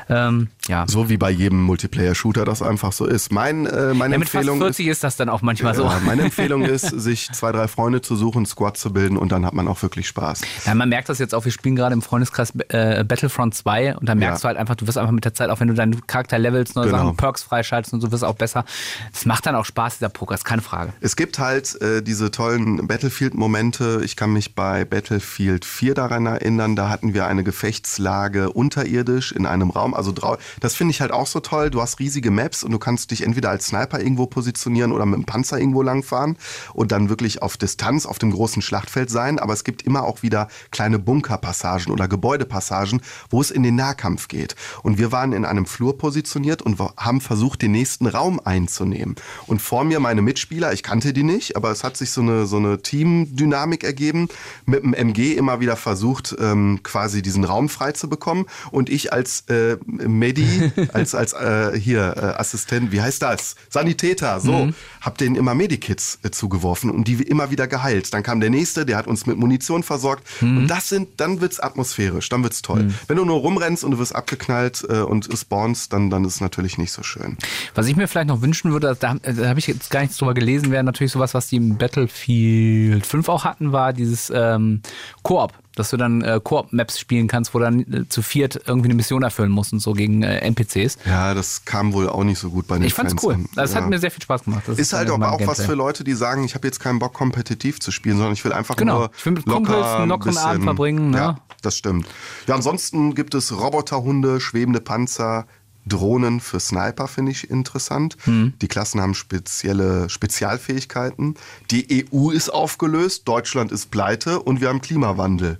[SPEAKER 2] Ähm, ja.
[SPEAKER 1] So wie bei jedem Multiplayer-Shooter das einfach so ist. Mein, äh, meine
[SPEAKER 2] ja, mit fast
[SPEAKER 1] Empfehlung ist,
[SPEAKER 2] 40 ist das dann auch manchmal so.
[SPEAKER 1] ja, meine Empfehlung ist, sich zwei, drei Freunde zu suchen, Squad zu bilden und dann hat man auch wirklich Spaß.
[SPEAKER 2] Ja, man merkt das jetzt auch, wir spielen gerade im Freundeskreis äh, Battlefront 2 und da merkst
[SPEAKER 1] Ja.
[SPEAKER 2] du halt einfach, du wirst einfach mit der Zeit, auch wenn du deinen Charakter levelst, neue
[SPEAKER 1] Genau.
[SPEAKER 2] Sachen, Perks freischaltest und so, wirst auch besser. Es macht dann auch Spaß, dieser Poker, ist keine Frage.
[SPEAKER 1] Es gibt halt äh, diese tollen Battlefield-Momente. Ich kann mich bei Battlefield 4 daran erinnern, da hatten wir eine Gefechtslage unterirdisch in einem Raum. Also drau das finde ich halt auch so toll. Du hast riesige Maps und du kannst dich entweder als Sniper irgendwo positionieren oder mit dem Panzer irgendwo langfahren und dann wirklich auf Distanz auf dem großen Schlachtfeld sein. Aber es gibt immer auch wieder kleine Bunkerpassagen oder Gebäudepassagen, wo es in den Nahkampf geht. Und wir waren in einem Flur positioniert und haben versucht, den nächsten Raum einzunehmen. Und vor mir meine Mitspieler, ich kannte die nicht, aber es hat sich so eine, so eine Teamdynamik ergeben, mit dem MG immer wieder versucht, ähm, quasi diesen Raum frei zu bekommen. Und ich als äh, Medi, als, als äh, hier äh, Assistent, wie heißt das? Sanitäter, so, hab denen immer Medikits äh, zugeworfen und die immer wieder geheilt. Dann kam der nächste, der hat uns mit Munition versorgt. Und das sind, dann wird's atmosphärisch, dann wird's toll. Wenn du nur rumrennst und du wirst abgeknallt äh, und spawnst, dann, dann ist es natürlich nicht so schön.
[SPEAKER 2] Was ich mir vielleicht noch wünschen würde, da, da habe ich jetzt gar nichts drüber gelesen, wäre natürlich sowas, was die im Battlefield 5 auch hatten, war dieses ähm, Koop. Dass du dann äh, Koop-Maps spielen kannst, wo dann äh, zu viert irgendwie eine Mission erfüllen musst und so gegen äh, NPCs.
[SPEAKER 1] Ja, das kam wohl auch nicht so gut bei den
[SPEAKER 2] Ich fand's
[SPEAKER 1] Fans
[SPEAKER 2] cool.
[SPEAKER 1] an.
[SPEAKER 2] Das
[SPEAKER 1] ja.
[SPEAKER 2] hat mir sehr viel Spaß gemacht. Das
[SPEAKER 1] Ist halt aber auch was
[SPEAKER 2] Gameplay.
[SPEAKER 1] für Leute, die sagen, ich habe jetzt keinen Bock, kompetitiv zu spielen, sondern ich will einfach
[SPEAKER 2] Genau.
[SPEAKER 1] nur
[SPEAKER 2] Ich will mit
[SPEAKER 1] locker
[SPEAKER 2] Kumpels einen
[SPEAKER 1] ein
[SPEAKER 2] lockeren
[SPEAKER 1] bisschen,
[SPEAKER 2] Abend verbringen, ne?
[SPEAKER 1] Ja, das stimmt. Ja, ansonsten gibt es Roboterhunde, schwebende Panzer, Drohnen für Sniper finde ich interessant.
[SPEAKER 2] Hm.
[SPEAKER 1] Die Klassen haben spezielle Spezialfähigkeiten. Die EU ist aufgelöst, Deutschland ist pleite und wir haben Klimawandel.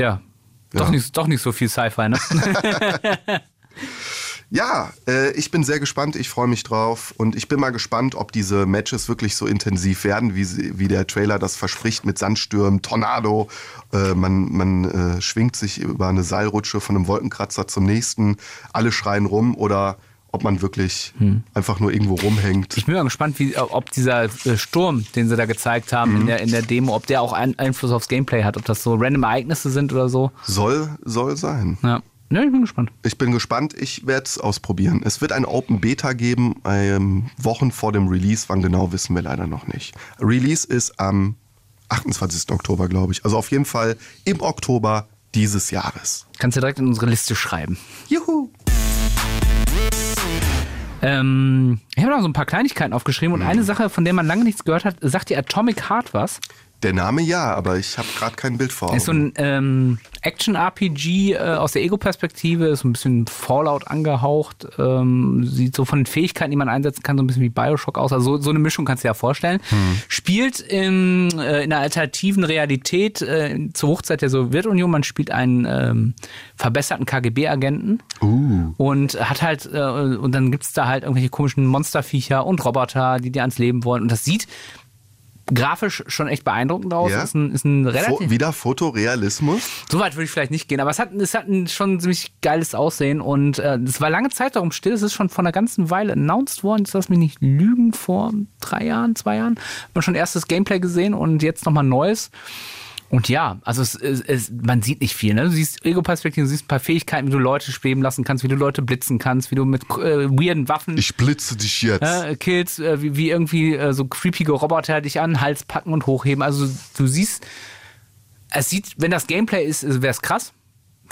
[SPEAKER 2] Ja. Doch,
[SPEAKER 1] Ja.
[SPEAKER 2] nicht, doch nicht so viel Sci-Fi, ne?
[SPEAKER 1] Ja, äh, ich bin sehr gespannt, ich freue mich drauf und ich bin mal gespannt, ob diese Matches wirklich so intensiv werden, wie, sie, wie der Trailer das verspricht mit Sandstürmen, Tornado. Äh, man man äh, schwingt sich über eine Seilrutsche von einem Wolkenkratzer zum nächsten, alle schreien rum oder ob man wirklich einfach nur irgendwo rumhängt.
[SPEAKER 2] Ich bin mal gespannt, wie, ob dieser äh, Sturm, den sie da gezeigt haben
[SPEAKER 1] Mhm.
[SPEAKER 2] in, der, in der Demo, ob der auch einen Einfluss aufs Gameplay hat, ob das so random Ereignisse sind oder so.
[SPEAKER 1] Soll, soll sein.
[SPEAKER 2] Ja. Ja, ich bin gespannt.
[SPEAKER 1] Ich bin gespannt, ich werde es ausprobieren. Es wird ein Open Beta geben, ähm, Wochen vor dem Release. Wann genau, wissen wir leider noch nicht. Release ist am 28. Oktober, glaube ich. Also auf jeden Fall im Oktober dieses Jahres.
[SPEAKER 2] Kannst du direkt in unsere Liste schreiben.
[SPEAKER 1] Juhu!
[SPEAKER 2] Ähm, ich habe noch so ein paar Kleinigkeiten aufgeschrieben
[SPEAKER 1] Mhm.
[SPEAKER 2] und eine Sache, von der man lange nichts gehört hat, sagt dir Atomic Heart was?
[SPEAKER 1] Der Name ja, aber ich habe gerade kein Bild vor Augen.
[SPEAKER 2] Ist so ein ähm, Action-RPG äh, aus der Ego-Perspektive, ist so ein bisschen Fallout angehaucht, ähm, sieht so von den Fähigkeiten, die man einsetzen kann, so ein bisschen wie Bioshock aus. Also so, so eine Mischung kannst du dir ja vorstellen. Spielt in, äh, in einer alternativen Realität äh, zur Hochzeit der Sowjetunion. Man spielt einen ähm, verbesserten KGB-Agenten
[SPEAKER 1] uh,
[SPEAKER 2] und hat halt, äh, und dann gibt's da halt irgendwelche komischen Monsterviecher und Roboter, die dir ans Leben wollen. Und das sieht grafisch schon echt beeindruckend aus.
[SPEAKER 1] Ja.
[SPEAKER 2] Ist ein, ist ein
[SPEAKER 1] Fo
[SPEAKER 2] relativ.
[SPEAKER 1] wieder Fotorealismus?
[SPEAKER 2] So weit würde ich vielleicht nicht gehen, aber es hat, es hat ein schon ziemlich geiles Aussehen und äh, es war lange Zeit darum still. Es ist schon vor einer ganzen Weile announced worden. Jetzt lass mich nicht lügen, vor drei Jahren, zwei Jahren. Hat man schon erstes Gameplay gesehen und jetzt nochmal neues. Und ja, also es, es, es, man sieht nicht viel. Ne? Du siehst Ego-Perspektive, du siehst ein paar Fähigkeiten, wie du Leute schweben lassen kannst, wie du Leute blitzen kannst, wie du mit äh, weirden Waffen
[SPEAKER 1] Ich blitze dich jetzt.
[SPEAKER 2] äh, Kills, äh, wie, wie irgendwie äh, so creepige Roboter dich an Hals packen und hochheben. Also du siehst, es sieht, wenn das Gameplay ist, wäre es krass,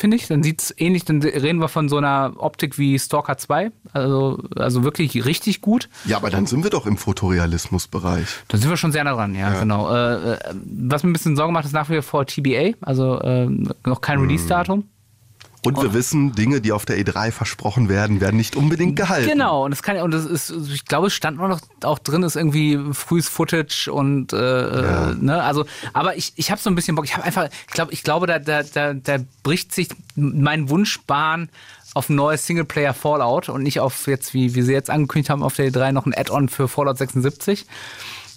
[SPEAKER 2] finde ich. Dann sieht es ähnlich, dann reden wir von so einer Optik wie Stalker 2. Also, also wirklich richtig gut.
[SPEAKER 1] Ja, aber dann sind wir doch im Fotorealismus-Bereich.
[SPEAKER 2] Da sind wir schon sehr nah dran, ja, genau. Äh, äh, was mir ein bisschen Sorge macht, ist nach wie vor TBA, also äh, noch kein Release-Datum.
[SPEAKER 1] Und wir wissen, Dinge, die auf der E3 versprochen werden, werden nicht unbedingt gehalten.
[SPEAKER 2] Genau, und das kann und das ist, ich glaube, es stand nur noch auch drin, ist irgendwie frühes Footage und äh,
[SPEAKER 1] Ja.
[SPEAKER 2] äh, ne, also, aber ich, ich habe so ein bisschen Bock. Ich habe einfach, ich glaube, ich glaube, da, da, da, da bricht sich mein Wunschbahn auf ein neues Singleplayer Fallout und nicht auf jetzt, wie, wie sie jetzt angekündigt haben, auf der E3 noch ein Add-on für Fallout 76.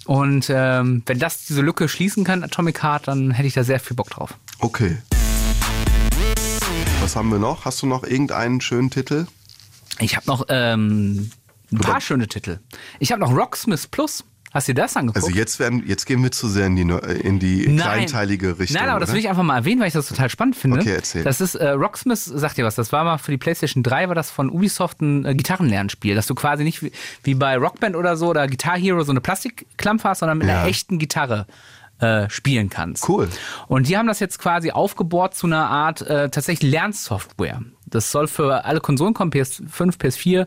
[SPEAKER 2] Und ähm, wenn das diese Lücke schließen kann, Atomic Heart, dann hätte ich da sehr viel Bock drauf.
[SPEAKER 1] Okay. Was haben wir noch? Hast du noch irgendeinen schönen Titel?
[SPEAKER 2] Ich habe noch ähm, ein paar schöne Titel. Ich habe noch Rocksmith Plus. Hast du dir das angeguckt?
[SPEAKER 1] Also jetzt werden, jetzt gehen wir zu sehr in die, Neu- in die kleinteilige Richtung.
[SPEAKER 2] Nein, aber das will ich einfach mal erwähnen, weil ich das total spannend finde.
[SPEAKER 1] Okay, erzähl.
[SPEAKER 2] Das ist äh, Rocksmith, sagt dir was, das war mal für die PlayStation 3, war das von Ubisoft ein äh, Gitarrenlernspiel, dass du quasi nicht wie, wie bei Rockband oder so oder Guitar Hero so eine Plastikklampe hast, sondern mit
[SPEAKER 1] Ja.
[SPEAKER 2] einer echten Gitarre äh, spielen kannst.
[SPEAKER 1] Cool.
[SPEAKER 2] Und die haben das jetzt quasi aufgebohrt zu einer Art äh, tatsächlich Lernsoftware. Das soll für alle Konsolen kommen, PS5, PS4,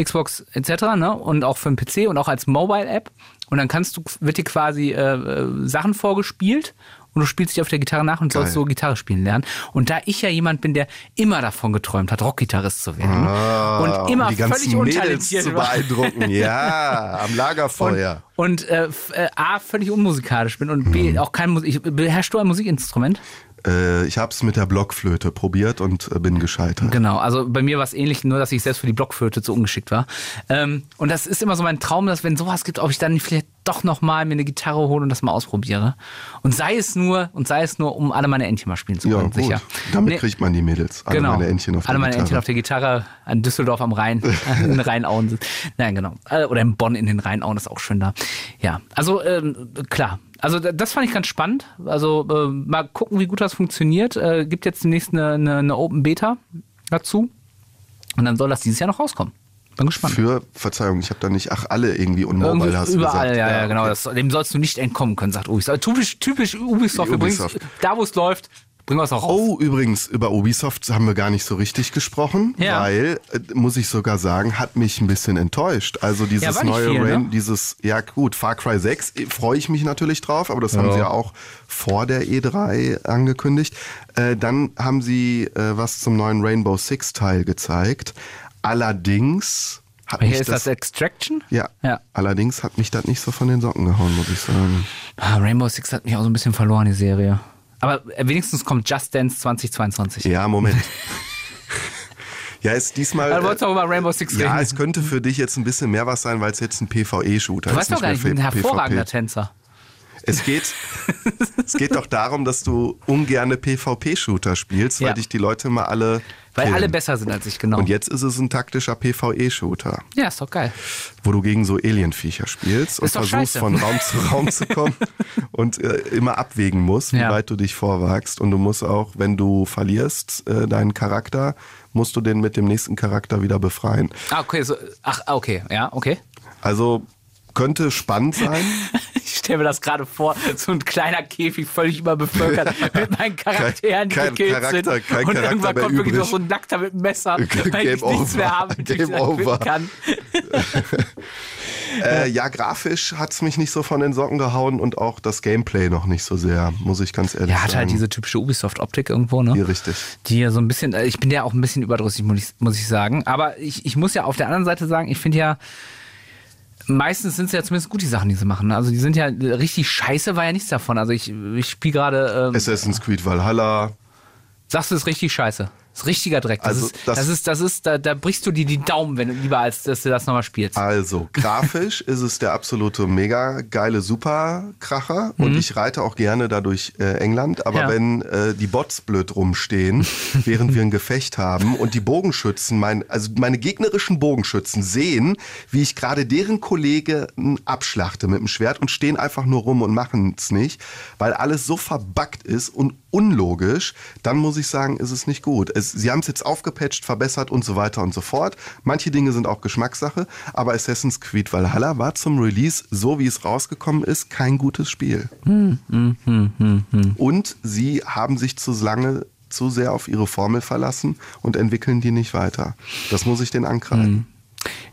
[SPEAKER 2] Xbox etc. Ne? Und auch für den PC und auch als Mobile-App. Und dann kannst du, wird dir quasi äh, äh, Sachen vorgespielt und du spielst dich auf der Gitarre nach und sollst
[SPEAKER 1] Geil.
[SPEAKER 2] so Gitarre spielen lernen. Und da ich ja jemand bin, der immer davon geträumt hat, Rockgitarrist zu werden
[SPEAKER 1] Ah,
[SPEAKER 2] und immer
[SPEAKER 1] um die
[SPEAKER 2] völlig untalentiert
[SPEAKER 1] zu beeindrucken. Ja, am Lagerfeuer.
[SPEAKER 2] Und äh, f- äh, A, völlig unmusikalisch bin und
[SPEAKER 1] Mhm.
[SPEAKER 2] B, auch kein Musik. Beherrschst du ein Musikinstrument?
[SPEAKER 1] Äh, ich habe es mit der Blockflöte probiert und äh, bin gescheitert.
[SPEAKER 2] Genau, also bei mir war es ähnlich, nur dass ich selbst für die Blockflöte zu ungeschickt war. Ähm, und das ist immer so mein Traum, dass wenn sowas gibt, ob ich dann vielleicht doch nochmal mir eine Gitarre hole und das mal ausprobiere. Und sei es nur, und sei es nur, um alle meine Entchen mal spielen zu
[SPEAKER 1] Ja,
[SPEAKER 2] können,
[SPEAKER 1] gut.
[SPEAKER 2] sicher.
[SPEAKER 1] Damit
[SPEAKER 2] Nee,
[SPEAKER 1] kriegt man die Mädels. Alle
[SPEAKER 2] genau.
[SPEAKER 1] meine Entchen auf der
[SPEAKER 2] Alle meine
[SPEAKER 1] Gitarre.
[SPEAKER 2] Entchen auf der Gitarre an Düsseldorf am Rhein, in den Rheinauen. Nein, genau. Äh, Oder in Bonn in den Rheinauen ist auch schön da. Ja, also ähm, klar. Also da- das fand ich ganz spannend. Also äh, mal gucken, wie gut das funktioniert. Äh, gibt jetzt demnächst eine, eine, eine Open Beta dazu. Und dann soll das dieses Jahr noch rauskommen. Bin gespannt.
[SPEAKER 1] Für, Verzeihung, ich habe da nicht, ach, alle irgendwie Mobile hast
[SPEAKER 2] überall,
[SPEAKER 1] gesagt.
[SPEAKER 2] ja, ja, genau.
[SPEAKER 1] okay.
[SPEAKER 2] Das, dem sollst du nicht entkommen können, sagt Ubisoft. Typisch, typisch Ubisoft. Übrigens, da wo es läuft, Bringen wir es auch raus.
[SPEAKER 1] Oh, übrigens, über Ubisoft haben wir gar nicht so richtig gesprochen,
[SPEAKER 2] Ja.
[SPEAKER 1] weil, äh, muss ich sogar sagen, hat mich ein bisschen enttäuscht. Also dieses
[SPEAKER 2] nicht
[SPEAKER 1] neue
[SPEAKER 2] viel, ne?
[SPEAKER 1] Rain, dieses, ja gut, Far Cry 6 äh, freue ich mich natürlich drauf, aber das haben
[SPEAKER 2] Ja.
[SPEAKER 1] sie ja auch vor der E3 angekündigt. Äh, dann haben sie äh, was zum neuen Rainbow Six Teil gezeigt. Allerdings hat
[SPEAKER 2] Hier
[SPEAKER 1] mich
[SPEAKER 2] ist das, Extraction?
[SPEAKER 1] ja,
[SPEAKER 2] Ja.
[SPEAKER 1] allerdings hat mich das nicht so von den Socken gehauen, muss ich sagen.
[SPEAKER 2] Ah, Rainbow Six hat mich auch so ein bisschen verloren, die Serie. Aber äh, wenigstens kommt Just Dance 2022.
[SPEAKER 1] Ja, Moment. ja, ist diesmal.
[SPEAKER 2] Also, du
[SPEAKER 1] äh,
[SPEAKER 2] wolltest auch über Rainbow Six
[SPEAKER 1] Ja,
[SPEAKER 2] reden.
[SPEAKER 1] es könnte für dich jetzt ein bisschen mehr was sein, weil es jetzt ein PvE-Shooter
[SPEAKER 2] Du
[SPEAKER 1] ist.
[SPEAKER 2] weißt doch gar nicht, ich bin ein hervorragender
[SPEAKER 1] PvP.
[SPEAKER 2] Tänzer.
[SPEAKER 1] Es geht, es geht doch darum, dass du ungerne PvP-Shooter spielst, weil
[SPEAKER 2] Ja.
[SPEAKER 1] dich die Leute mal alle.
[SPEAKER 2] Weil
[SPEAKER 1] killen.
[SPEAKER 2] alle besser sind als ich, genau.
[SPEAKER 1] Und jetzt ist es ein taktischer PvE-Shooter,
[SPEAKER 2] ja, ist doch geil.
[SPEAKER 1] wo du gegen so Alienviecher spielst und
[SPEAKER 2] Ist doch
[SPEAKER 1] versuchst
[SPEAKER 2] scheiße.
[SPEAKER 1] von Raum zu Raum zu kommen und äh, immer abwägen musst, wie
[SPEAKER 2] Ja.
[SPEAKER 1] weit du dich vorwagst. Und du musst auch, wenn du verlierst, äh, deinen Charakter, musst du den mit dem nächsten Charakter wieder befreien.
[SPEAKER 2] Ah, okay, so, ach, okay, ja, okay.
[SPEAKER 1] Also könnte spannend sein.
[SPEAKER 2] Ich stelle mir das gerade vor, so ein kleiner Käfig völlig überbevölkert mit meinen Charakteren, die
[SPEAKER 1] Kein-
[SPEAKER 2] gekillt
[SPEAKER 1] Charakter-
[SPEAKER 2] sind.
[SPEAKER 1] kein
[SPEAKER 2] und
[SPEAKER 1] Charakter
[SPEAKER 2] irgendwann kommt wirklich noch so ein Nackter mit einem Messer, weil
[SPEAKER 1] Game
[SPEAKER 2] ich nichts mehr
[SPEAKER 1] over.
[SPEAKER 2] habe, mit dem
[SPEAKER 1] Game
[SPEAKER 2] ich
[SPEAKER 1] over.
[SPEAKER 2] kann.
[SPEAKER 1] Äh, ja, grafisch hat's mich nicht so von den Socken gehauen und auch das Gameplay noch nicht so sehr, muss ich ganz ehrlich
[SPEAKER 2] Ja,
[SPEAKER 1] sagen.
[SPEAKER 2] hat halt diese typische Ubisoft-Optik irgendwo, ne?
[SPEAKER 1] Ja, richtig.
[SPEAKER 2] Die ja so ein bisschen, äh, ich bin ja auch ein bisschen überdrüssig, muss ich, muss ich sagen. Aber ich, ich muss ja auf der anderen Seite sagen, ich finde ja, meistens sind es ja zumindest gut die Sachen, die sie machen. ne? Also die sind ja richtig scheiße, war ja nichts davon. Also ich, ich spiele gerade, ähm,
[SPEAKER 1] Assassin's Creed Valhalla.
[SPEAKER 2] sagst du, ist richtig scheiße. Das ist richtiger Dreck. Das,
[SPEAKER 1] Also
[SPEAKER 2] ist,
[SPEAKER 1] das-
[SPEAKER 2] das, ist, das ist, da, da brichst du dir die Daumen, wenn du lieber als dass du das nochmal spielst.
[SPEAKER 1] Also, grafisch ist es der absolute mega geile Superkracher und ich reite auch gerne da durch äh, England. Aber
[SPEAKER 2] Ja.
[SPEAKER 1] wenn äh, die Bots blöd rumstehen, während wir ein Gefecht haben und die Bogenschützen, mein, also meine gegnerischen Bogenschützen sehen, wie ich gerade deren Kollegen abschlachte mit dem Schwert und stehen einfach nur rum und machen es nicht, weil alles so verbuggt ist und unlogisch, dann muss ich sagen, ist es nicht gut. Es, sie haben es jetzt aufgepatcht, verbessert und so weiter und so fort. Manche Dinge sind auch Geschmackssache, aber Assassin's Creed Valhalla war zum Release, so wie es rausgekommen ist, kein gutes Spiel. Und sie haben sich zu lange zu sehr auf ihre Formel verlassen und entwickeln die nicht weiter. Das muss ich den ankreiden.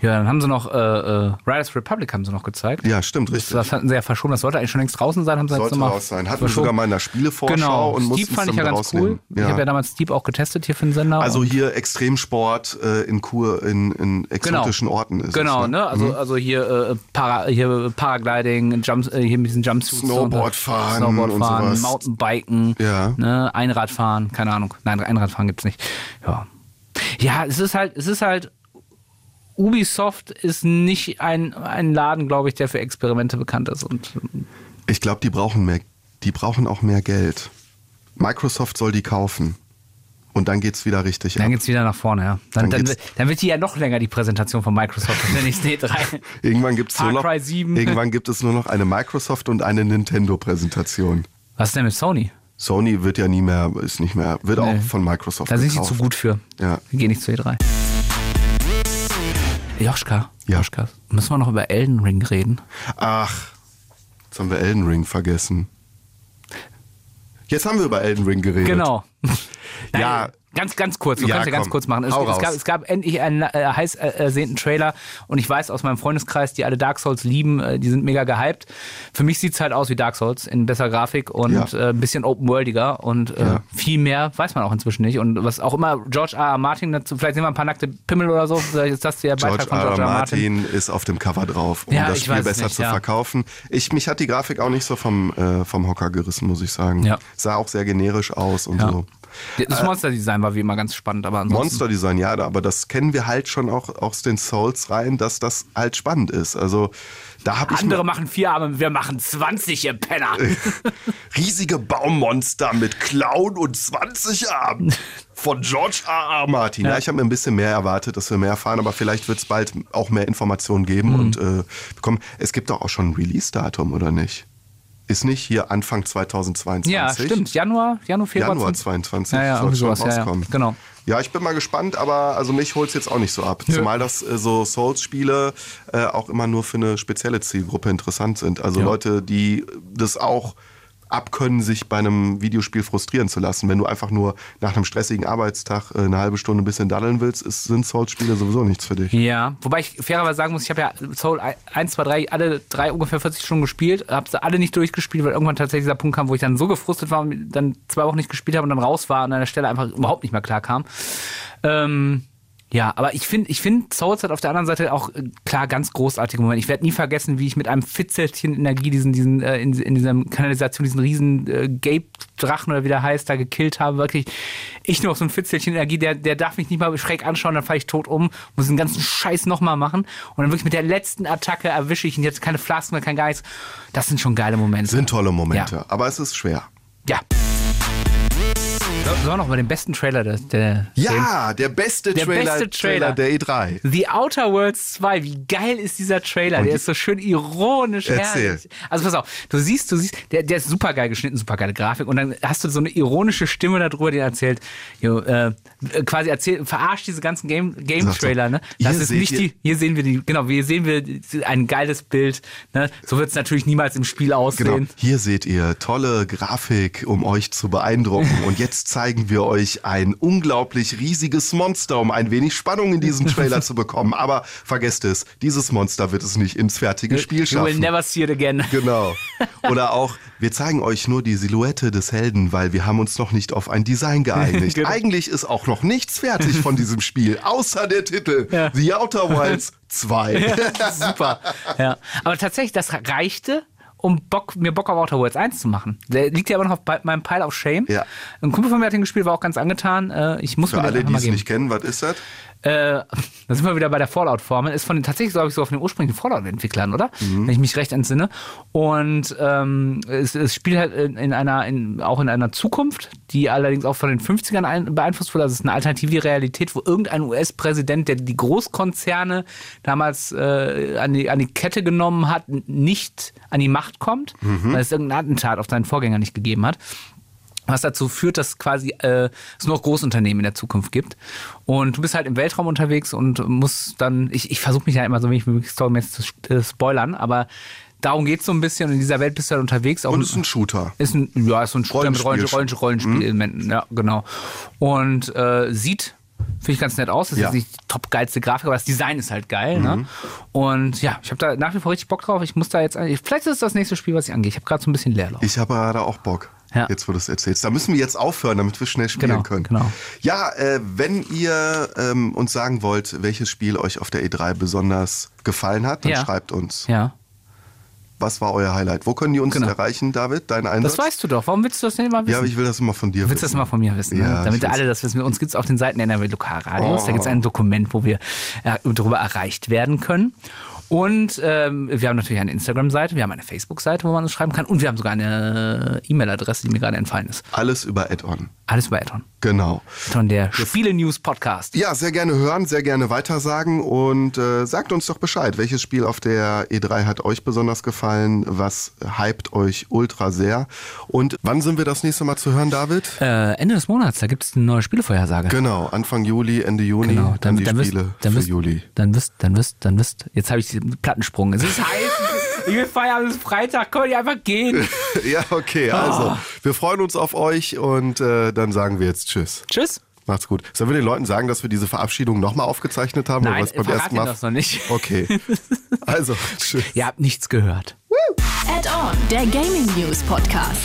[SPEAKER 2] Ja, dann haben sie noch äh, äh, Riders Republic haben sie noch gezeigt.
[SPEAKER 1] Ja, stimmt,
[SPEAKER 2] Das,
[SPEAKER 1] richtig.
[SPEAKER 2] das hatten sie ja verschoben. Das sollte eigentlich schon längst draußen sein. Haben sie jetzt
[SPEAKER 1] Sollte
[SPEAKER 2] nochmal
[SPEAKER 1] raus sein. Hatten
[SPEAKER 2] verschoben.
[SPEAKER 1] sogar mal in der Spielevorschau
[SPEAKER 2] Genau.
[SPEAKER 1] und
[SPEAKER 2] Steep fand ich ja ganz cool.
[SPEAKER 1] rausnehmen.
[SPEAKER 2] Ich habe ja damals Steep auch getestet hier für den Sender.
[SPEAKER 1] Also hier Extremsport äh, in Kur, in, in exotischen Orten ist
[SPEAKER 2] Genau,
[SPEAKER 1] es.
[SPEAKER 2] ne? Also, also hier, äh, Para, hier Paragliding, Jumps, äh, hier mit diesen Jumpsuits.
[SPEAKER 1] Snowboardfahren
[SPEAKER 2] Snowboardfahren,
[SPEAKER 1] und sowas.
[SPEAKER 2] Mountainbiken,
[SPEAKER 1] Ja.
[SPEAKER 2] ne? Einradfahren, keine Ahnung. Nein, Einradfahren gibt's nicht. Ja. Ja, es ist halt, es ist halt, Ubisoft ist nicht ein, ein Laden, glaube ich, der für Experimente bekannt ist. Und
[SPEAKER 1] Ich glaube, die brauchen mehr, die brauchen auch mehr Geld. Microsoft soll die kaufen. Und dann geht's wieder richtig
[SPEAKER 2] dann
[SPEAKER 1] ab.
[SPEAKER 2] geht's wieder nach vorne, ja. Dann,
[SPEAKER 1] Dann
[SPEAKER 2] dann, dann wird die ja noch länger, die Präsentation von Microsoft, auf der nächsten E3.
[SPEAKER 1] Irgendwann gibt's nur noch,
[SPEAKER 2] Cry 7.
[SPEAKER 1] irgendwann gibt es nur noch eine Microsoft und eine Nintendo-Präsentation.
[SPEAKER 2] Was ist denn mit Sony?
[SPEAKER 1] Sony wird ja nie mehr, ist nicht mehr, wird
[SPEAKER 2] Nee.
[SPEAKER 1] auch von Microsoft
[SPEAKER 2] Da sind sie zu gut für.
[SPEAKER 1] Ja.
[SPEAKER 2] Wir gehen nicht zur E3. Joschka,
[SPEAKER 1] Ja.
[SPEAKER 2] Joschka, müssen wir noch über Elden Ring reden?
[SPEAKER 1] Ach, jetzt haben wir Elden Ring vergessen. Jetzt haben wir über Elden Ring geredet.
[SPEAKER 2] Genau. Nein,
[SPEAKER 1] Ja.
[SPEAKER 2] Ganz, ganz kurz. Wir
[SPEAKER 1] Ja,
[SPEAKER 2] es ja ganz kurz machen. Es, es, gab, es gab endlich einen äh, heiß äh, ersehnten Trailer und ich weiß aus meinem Freundeskreis, die alle Dark Souls lieben, äh, die sind mega gehypt. Für mich sieht es halt aus wie Dark Souls in besser Grafik und
[SPEAKER 1] Ja.
[SPEAKER 2] äh, ein bisschen open-worldiger und äh,
[SPEAKER 1] Ja.
[SPEAKER 2] viel mehr weiß man auch inzwischen nicht. Und was auch immer George R. R. Martin dazu, vielleicht sehen wir ein paar nackte Pimmel oder so. Vielleicht ist das der
[SPEAKER 1] George
[SPEAKER 2] Beitrag von
[SPEAKER 1] R.
[SPEAKER 2] George
[SPEAKER 1] R.
[SPEAKER 2] R. Martin.
[SPEAKER 1] Martin ist auf dem Cover drauf, um das Spiel besser
[SPEAKER 2] nicht,
[SPEAKER 1] zu verkaufen. Ich, mich hat die Grafik auch nicht so vom, äh, vom Hocker gerissen, muss ich sagen. Sah auch sehr generisch aus und so.
[SPEAKER 2] Das Monster-Design war wie immer ganz spannend, aber ansonsten.
[SPEAKER 1] Monster Design, ja, aber das kennen wir halt schon auch aus den Souls rein, dass das halt spannend ist. Also da habe ich
[SPEAKER 2] Andere machen vier Arme, wir machen 20, ihr Penner.
[SPEAKER 1] riesige Baummonster mit Clown und 20 Armen von George R. R. Martin. Ja, ich habe mir ein bisschen mehr erwartet, dass wir mehr erfahren, aber vielleicht wird es bald auch mehr Informationen geben
[SPEAKER 2] Mhm.
[SPEAKER 1] und äh, bekommen. Es gibt doch auch schon ein Release-Datum, oder nicht? Ist nicht hier Anfang 2022?
[SPEAKER 2] Ja, stimmt. Januar, Januar, Februar.
[SPEAKER 1] Januar 22
[SPEAKER 2] Ja, ja,
[SPEAKER 1] soll
[SPEAKER 2] irgendwie
[SPEAKER 1] schon
[SPEAKER 2] sowas, ja, ja.
[SPEAKER 1] rauskommen.
[SPEAKER 2] Genau.
[SPEAKER 1] Ja, ich bin mal gespannt, aber also mich holt es jetzt auch nicht so ab. Zumal das äh, so Souls-Spiele äh, auch immer nur für eine spezielle Zielgruppe interessant sind. Also
[SPEAKER 2] Ja.
[SPEAKER 1] Leute, die das auch abkönnen, sich bei einem Videospiel frustrieren zu lassen. Wenn du einfach nur nach einem stressigen Arbeitstag äh, eine halbe Stunde ein bisschen daddeln willst, ist, sind Souls-Spiele sowieso nichts für dich.
[SPEAKER 2] Ja, wobei ich fairerweise sagen muss, ich habe ja Soul 1, 2, 3, alle drei ungefähr 40 Stunden gespielt, habe sie alle nicht durchgespielt, weil irgendwann tatsächlich dieser Punkt kam, wo ich dann so gefrustet war und dann zwei Wochen nicht gespielt habe und dann raus war und an der Stelle einfach überhaupt nicht mehr klar kam. Ähm, ja, aber ich finde, ich finde, Souls hat auf der anderen Seite auch äh, klar ganz großartige Momente. Ich werde nie vergessen, wie ich mit einem Fitzelchen Energie diesen, diesen, äh, in, in dieser Kanalisation diesen riesen äh, Gape-Drachen oder wie der heißt, da gekillt habe. Wirklich, ich nur auf so ein Fitzelchen Energie, der, der darf mich nicht mal schräg anschauen, dann falle ich tot um, muss den ganzen Scheiß nochmal machen. Und dann wirklich mit der letzten Attacke erwische ich ihn jetzt keine Flasken mehr, kein Geist. Das sind schon geile Momente.
[SPEAKER 1] Sind tolle Momente,
[SPEAKER 2] Ja.
[SPEAKER 1] aber es ist schwer.
[SPEAKER 2] Ja. So, sollen wir noch mal den besten Trailer der, der
[SPEAKER 1] Ja, der beste
[SPEAKER 2] Der
[SPEAKER 1] Trailer,
[SPEAKER 2] beste Trailer.
[SPEAKER 1] der E3.
[SPEAKER 2] The Outer Worlds 2, wie geil ist dieser Trailer? Der ist so schön ironisch
[SPEAKER 1] Erzähl.
[SPEAKER 2] herrlich. Also pass auf, du siehst, du siehst, der, der ist super geil geschnitten, super geile Grafik und dann hast du so eine ironische Stimme darüber, die erzählt, jo, äh, quasi erzählt, verarscht diese ganzen Game, Game Trailer, ne? Das
[SPEAKER 1] hier
[SPEAKER 2] ist nicht die, hier sehen wir die, genau, hier sehen wir ein geiles Bild, ne? So wird es natürlich niemals im Spiel aussehen.
[SPEAKER 1] Genau. Hier seht ihr tolle Grafik, um euch zu beeindrucken. Und jetzt zeigen wir euch ein unglaublich riesiges Monster, um ein wenig Spannung in diesen Trailer zu bekommen. Aber vergesst es, dieses Monster wird es nicht ins fertige Spiel
[SPEAKER 2] You will
[SPEAKER 1] schaffen.
[SPEAKER 2] never see it again.
[SPEAKER 1] Genau. Oder auch, wir zeigen euch nur die Silhouette des Helden, weil wir haben uns noch nicht auf ein Design geeinigt.
[SPEAKER 2] Genau.
[SPEAKER 1] Eigentlich ist auch noch nichts fertig von diesem Spiel, außer der Titel
[SPEAKER 2] Ja.
[SPEAKER 1] The Outer Wilds 2.
[SPEAKER 2] Super. Ja. Aber tatsächlich, das reichte, um Bock, mir Bock auf Outer Worlds 1 zu machen. Der liegt ja aber noch auf meinem Pile of Shame.
[SPEAKER 1] Ja.
[SPEAKER 2] Ein Kumpel von mir hat den gespielt, war auch ganz angetan. Äh, Ich muss
[SPEAKER 1] Für
[SPEAKER 2] mir
[SPEAKER 1] alle, die es nicht kennen, was ist das?
[SPEAKER 2] Äh, da sind wir wieder bei der Fallout-Formel. Ist von den, tatsächlich, glaube ich, so auf den ursprünglichen Fallout-Entwicklern, oder?
[SPEAKER 1] Mhm.
[SPEAKER 2] Wenn ich mich recht entsinne. Und ähm, es, es spielt halt in, in einer, in, auch in einer Zukunft, die allerdings auch von den 50ern ein, beeinflusst wurde. Also es ist eine alternative Realität, wo irgendein US-Präsident, der die Großkonzerne damals äh, an, die, an die Kette genommen hat, nicht an die Macht kommt,
[SPEAKER 1] Mhm.
[SPEAKER 2] weil es irgendein Attentat auf seinen Vorgänger nicht gegeben hat was dazu führt, dass quasi äh, es nur noch Großunternehmen in der Zukunft gibt. Und du bist halt im Weltraum unterwegs und musst dann, ich, ich versuche mich ja immer so wenig wie möglich storymäßig zu äh, spoilern, aber darum geht's so ein bisschen und in dieser Welt bist du halt unterwegs. Auch
[SPEAKER 1] Und es ist ein Shooter.
[SPEAKER 2] ist ein, ja, ist so ein Shooter mit
[SPEAKER 1] Rollenspiel.
[SPEAKER 2] Rollenspiel, Rollenspielelementen, ja, genau. Und äh, sieht, finde ich ganz nett aus. Das
[SPEAKER 1] Ja.
[SPEAKER 2] ist nicht die top geilste Grafik, aber das Design ist halt geil, ne? Und ja, ich habe da nach wie vor richtig Bock drauf. Ich muss da jetzt, vielleicht ist es das nächste Spiel, was ich angehe. Ich habe gerade so ein bisschen Leerlauf.
[SPEAKER 1] Ich habe gerade auch Bock.
[SPEAKER 2] Ja.
[SPEAKER 1] Jetzt, wo du es erzählst. Da müssen wir jetzt aufhören, damit wir schnell spielen
[SPEAKER 2] Genau,
[SPEAKER 1] können.
[SPEAKER 2] genau.
[SPEAKER 1] Ja, äh, wenn ihr ähm, uns sagen wollt, welches Spiel euch auf der E3 besonders gefallen hat, dann
[SPEAKER 2] Ja.
[SPEAKER 1] schreibt uns.
[SPEAKER 2] Ja.
[SPEAKER 1] Was war euer Highlight? Wo können die uns
[SPEAKER 2] Genau.
[SPEAKER 1] erreichen, David? Dein Einsatz?
[SPEAKER 2] Das weißt du doch. Warum willst du das denn immer wissen?
[SPEAKER 1] ja, aber ich will das immer von dir
[SPEAKER 2] willst
[SPEAKER 1] wissen.
[SPEAKER 2] das mal von mir wissen,
[SPEAKER 1] Ja,
[SPEAKER 2] ne? damit alle das wissen. Uns gibt es auf den Seiten NRW Lokalradios. Da gibt es ein Dokument, wo wir äh, darüber erreicht werden können. Und ähm, wir haben natürlich eine Instagram-Seite, wir haben eine Facebook-Seite, wo man uns schreiben kann. Und wir haben sogar eine E-Mail-Adresse, die mir gerade entfallen ist.
[SPEAKER 1] Alles über Add-on.
[SPEAKER 2] Alles über Addon.
[SPEAKER 1] Genau.
[SPEAKER 2] Addon, der Spiele-News-Podcast.
[SPEAKER 1] Ja, sehr gerne hören, sehr gerne weitersagen und äh, sagt uns doch Bescheid. Welches Spiel auf der E3 hat euch besonders gefallen? Was hypt euch ultra sehr? Und wann sind wir das nächste Mal zu hören, David?
[SPEAKER 2] Äh, Ende des Monats, da gibt es eine neue Spielevorhersage.
[SPEAKER 1] Genau, Anfang Juli, Ende Juni,
[SPEAKER 2] Genau,
[SPEAKER 1] dann,
[SPEAKER 2] dann,
[SPEAKER 1] die
[SPEAKER 2] dann
[SPEAKER 1] Spiele
[SPEAKER 2] dann
[SPEAKER 1] für
[SPEAKER 2] wirst,
[SPEAKER 1] Juli.
[SPEAKER 2] Dann wirst, dann wirst, dann wirst, jetzt habe ich den Plattensprung. Es ist heiß, ich will feiern, es ist Freitag, können wir nicht einfach gehen.
[SPEAKER 1] Ja, okay, also wir freuen uns auf euch und äh, dann sagen wir jetzt Tschüss.
[SPEAKER 2] Tschüss.
[SPEAKER 1] Macht's gut. Sollen wir den Leuten sagen, dass wir diese Verabschiedung nochmal aufgezeichnet haben?
[SPEAKER 2] Nein,
[SPEAKER 1] oder was beim ersten Mal?
[SPEAKER 2] das noch nicht.
[SPEAKER 1] Okay. Also, tschüss.
[SPEAKER 2] Ihr habt nichts gehört.
[SPEAKER 3] Add-on, der Gaming News Podcast.